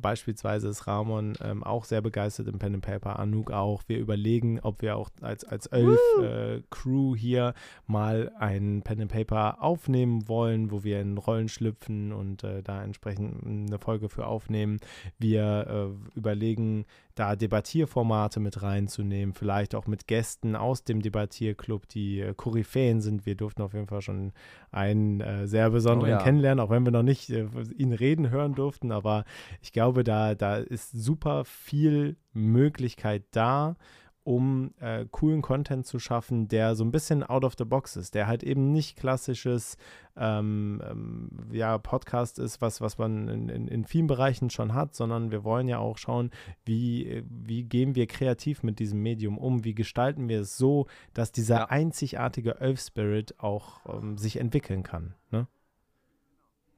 Beispielsweise ist Ramon ähm, auch sehr begeistert im Pen and Paper, Anouk auch. Wir überlegen, ob wir auch als, als Elf-Crew äh, hier mal ein Pen and Paper aufnehmen wollen, wo wir in Rollen schlüpfen und äh, da entsprechend eine Folge für aufnehmen. Wir äh, überlegen, da Debattierformate mit reinzunehmen, vielleicht auch mit Gästen aus dem Debattierclub, die äh, Koryphäen sind. Wir durften auf jeden Fall schon einen äh, sehr besonderen oh ja. kennenlernen, auch wenn wir noch nicht äh, ihn reden hören durften. Aber ich glaube, da, da ist super viel Möglichkeit da um äh, coolen Content zu schaffen, der so ein bisschen out of the box ist, der halt eben nicht klassisches ähm, ähm, ja, Podcast ist, was, was man in, in, in, vielen Bereichen schon hat, sondern wir wollen ja auch schauen, wie, wie gehen wir kreativ mit diesem Medium um, wie gestalten wir es so, dass dieser ja. einzigartige Elf Spirit auch ähm, sich entwickeln kann. Ne?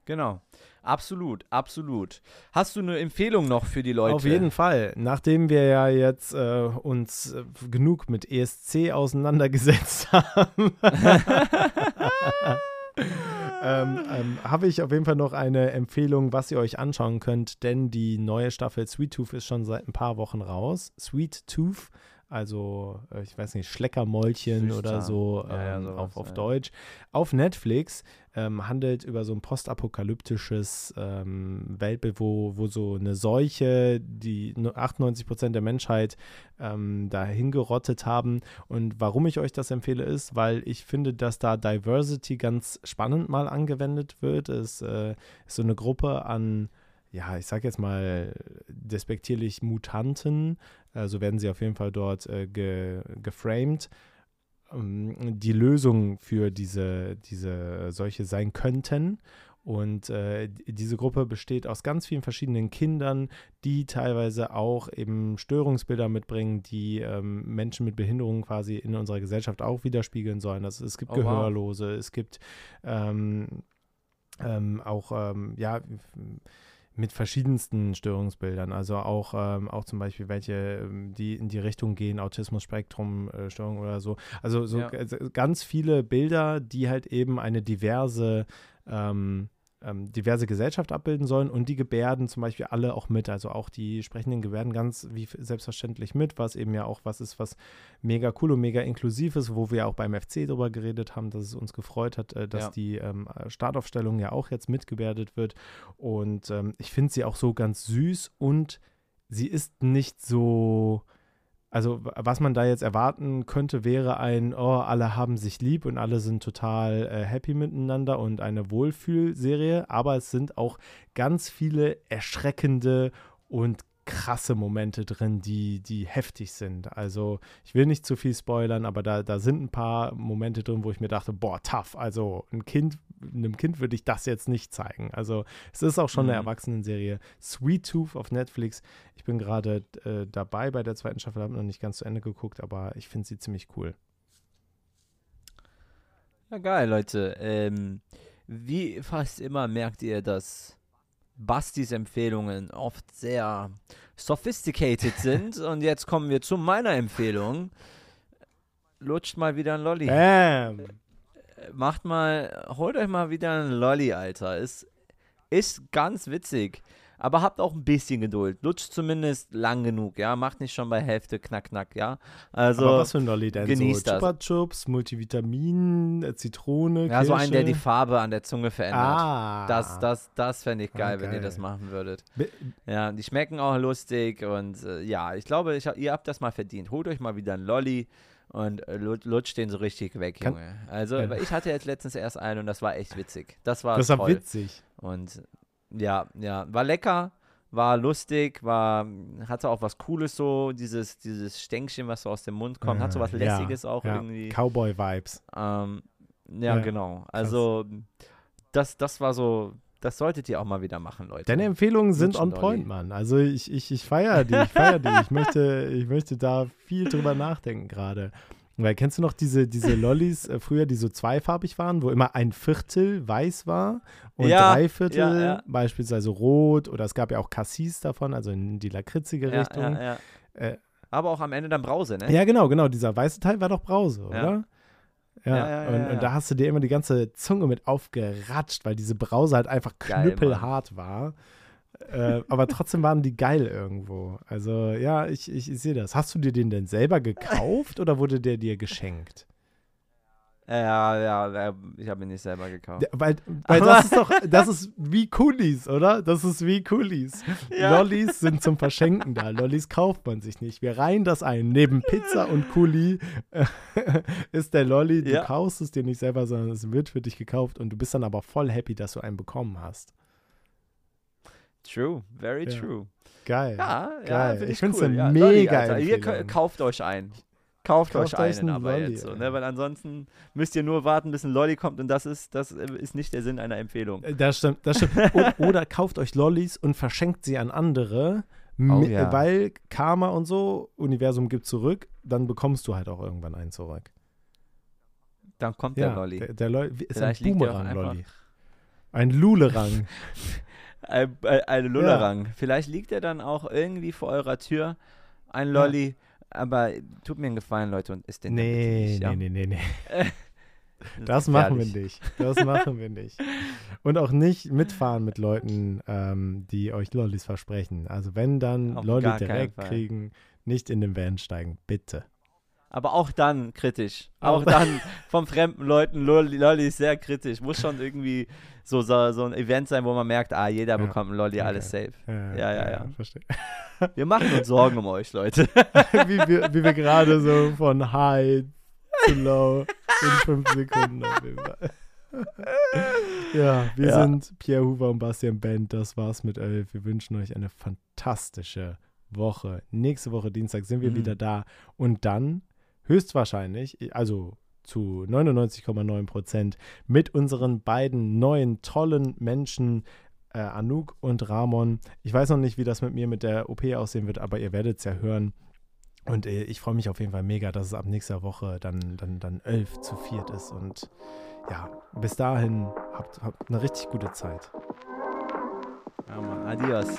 Genau. Absolut, absolut. Hast du eine Empfehlung noch für die Leute? Auf jeden Fall. Nachdem wir ja jetzt äh, uns äh, genug mit ESC auseinandergesetzt <laughs> haben, <laughs> ähm, ähm, habe ich auf jeden Fall noch eine Empfehlung, was ihr euch anschauen könnt, denn die neue Staffel Sweet Tooth ist schon seit ein paar Wochen raus. Sweet Tooth also äh, ich weiß nicht, Schleckermäulchen Süßzahn. oder so, ja, ja, ähm, sowas, auf, auf ja. Deutsch, auf Netflix ähm, handelt über so ein postapokalyptisches ähm, Weltbild, wo, wo so eine Seuche, die 98 Prozent der Menschheit ähm, dahin gerottet haben. Und warum ich euch das empfehle, ist, weil ich finde, dass da Diversity ganz spannend mal angewendet wird. Es äh, ist so eine Gruppe an ja, ich sag jetzt mal despektierlich Mutanten, so werden sie auf jeden Fall dort äh, ge, geframed, ähm, die Lösung für diese, diese solche sein könnten. Und äh, diese Gruppe besteht aus ganz vielen verschiedenen Kindern, die teilweise auch eben Störungsbilder mitbringen, die ähm, Menschen mit Behinderungen quasi in unserer Gesellschaft auch widerspiegeln sollen. Also es gibt oh, Gehörlose, wow. es gibt ähm, ähm, auch, ähm, ja, mit verschiedensten Störungsbildern. Also auch, ähm, auch zum Beispiel welche, ähm, die in die Richtung gehen, Autismus-Spektrum-Störung oder so. Also so ja. ganz viele Bilder, die halt eben eine diverse ähm, ähm, diverse Gesellschaft abbilden sollen und die Gebärden zum Beispiel alle auch mit, also auch die sprechenden Gebärden ganz wie selbstverständlich mit, was eben ja auch was ist, was mega cool und mega inklusiv ist, wo wir auch beim FC darüber geredet haben, dass es uns gefreut hat, äh, dass ja. die ähm, Startaufstellung ja auch jetzt mitgebärdet wird und ähm, ich finde sie auch so ganz süß und sie ist nicht so also was man da jetzt erwarten könnte, wäre ein, oh, alle haben sich lieb und alle sind total äh, happy miteinander und eine Wohlfühlserie, aber es sind auch ganz viele erschreckende und krasse Momente drin, die, die heftig sind. Also ich will nicht zu viel spoilern, aber da, da sind ein paar Momente drin, wo ich mir dachte, boah, tough. Also ein Kind, einem Kind würde ich das jetzt nicht zeigen. Also es ist auch schon mhm. eine Erwachsenenserie. Sweet Tooth auf Netflix. Ich bin gerade äh, dabei bei der zweiten Staffel, habe noch nicht ganz zu Ende geguckt, aber ich finde sie ziemlich cool. Ja, geil, Leute. Ähm, wie fast immer merkt ihr, dass Bastis Empfehlungen oft sehr sophisticated sind. <laughs> Und jetzt kommen wir zu meiner Empfehlung. Lutscht mal wieder ein Lolli. Bam. Macht mal, holt euch mal wieder ein Lolli, Alter. Ist, ist ganz witzig. Aber habt auch ein bisschen Geduld. Lutscht zumindest lang genug, ja. Macht nicht schon bei Hälfte knack, knack, ja. Also, Aber was für ein Lolli denn? Genießt so Chupa Chups, Multivitamin, äh, Zitrone, Ja, Kirsche. so einen, der die Farbe an der Zunge verändert. Ah. Das, das, das fände ich geil, okay. wenn ihr das machen würdet. Be ja, die schmecken auch lustig und äh, ja, ich glaube, ich, ihr habt das mal verdient. Holt euch mal wieder ein Lolli und äh, lutscht den so richtig weg, Junge. Kann, also, ja. ich hatte jetzt letztens erst einen und das war echt witzig. Das war Das war witzig. Und ja, ja, war lecker, war lustig, war, hatte auch was Cooles so, dieses, dieses Stänkchen, was so aus dem Mund kommt, hat so was Lässiges ja, auch ja. irgendwie. Cowboy-Vibes. Ähm, ja, ja, genau. Also, das, das war so, das solltet ihr auch mal wieder machen, Leute. Deine Empfehlungen sind on point, Mann. Also ich, ich, ich feiere die, ich feiere die. Ich möchte, ich möchte da viel drüber nachdenken gerade. Weil kennst du noch diese, diese Lollis äh, früher, die so zweifarbig waren, wo immer ein Viertel weiß war und ja, drei Viertel ja, ja. beispielsweise rot oder es gab ja auch Cassis davon, also in die lakritzige Richtung. Äh, Aber auch am Ende dann Brause, ne? Ja, genau, genau. Dieser weiße Teil war doch Brause, oder? Ja, und, und, da hast du dir immer die ganze Zunge mit aufgeratscht, weil diese Brause halt einfach knüppelhart Geil, war. Äh, aber trotzdem waren die geil irgendwo. Also ja, ich, ich, ich sehe das. Hast du dir den denn selber gekauft oder wurde der dir geschenkt? Ja, ja, ich habe ihn nicht selber gekauft. Weil, weil das ist doch, das ist wie Coolies, oder? Das ist wie Coolies. Ja. Lollis sind zum Verschenken da. Lollis kauft man sich nicht. Wir reihen das ein. Neben Pizza und Kuli äh, <laughs> ist der Lolli, du ja. kaufst es dir nicht selber, sondern es wird für dich gekauft und du bist dann aber voll happy, dass du einen bekommen hast. True, very ja. true. Geil. Ja, geil. Ja, ich finde es cool. eine mega Lolli, Ihr kauft euch einen. Kauft, Kauft euch einen, aber Lolli, jetzt so, ne? Weil ansonsten müsst ihr nur warten, bis ein Lolli kommt und das ist, das ist nicht der Sinn einer Empfehlung. Äh, das stimmt, das stimmt. <laughs> oder kauft euch Lollis und verschenkt sie an andere, oh, ja. weil Karma und so, Universum gibt zurück, dann bekommst du halt auch irgendwann einen zurück. Dann kommt ja, der Lolli. Der, der Lolli ist ein Boomerang-Lolli. Ein Lulerang. <laughs> ein, ein Lulerang. Ja. Vielleicht liegt er dann auch irgendwie vor eurer Tür, ein Lolli. Ja aber tut mir einen Gefallen, Leute, und isst den nee, nicht. Ja? Nee, nee, nee, nee. <laughs> Das, das machen wir nicht. Das machen wir nicht. Und auch nicht mitfahren mit Leuten, ähm, die euch Lollis versprechen. Also wenn dann Auf Lolli direkt kriegen, nicht in den Van steigen, bitte. Aber auch dann kritisch. Auch, dann von fremden Leuten Lolli, Lolli ist sehr kritisch. Muss schon irgendwie so, so, so ein Event sein, wo man merkt, ah, jeder ja. bekommt ein Lolli, okay. alles safe. Ja, ja, ja. ja, ja. Verstehe. <laughs> Wir machen uns Sorgen um euch, Leute. <laughs> wie, wir, wie wir gerade so von high zu low in fünf Sekunden auf jeden Fall. <laughs> ja, wir ja. sind Pierre Huber und Bastian Bent. Das war's mit Elf. Wir wünschen euch eine fantastische Woche. Nächste Woche Dienstag sind wir mhm. wieder da. Und dann höchstwahrscheinlich, also zu 99,9 Prozent, mit unseren beiden neuen tollen Menschen äh, Anouk und Ramon. Ich weiß noch nicht, wie das mit mir mit der OP aussehen wird, aber ihr werdet es ja hören. Und äh, ich freue mich auf jeden Fall mega, dass es ab nächster Woche dann, dann, dann 11 zu 4 ist. Und ja, bis dahin habt, habt eine richtig gute Zeit. Ja, Mann. Adios.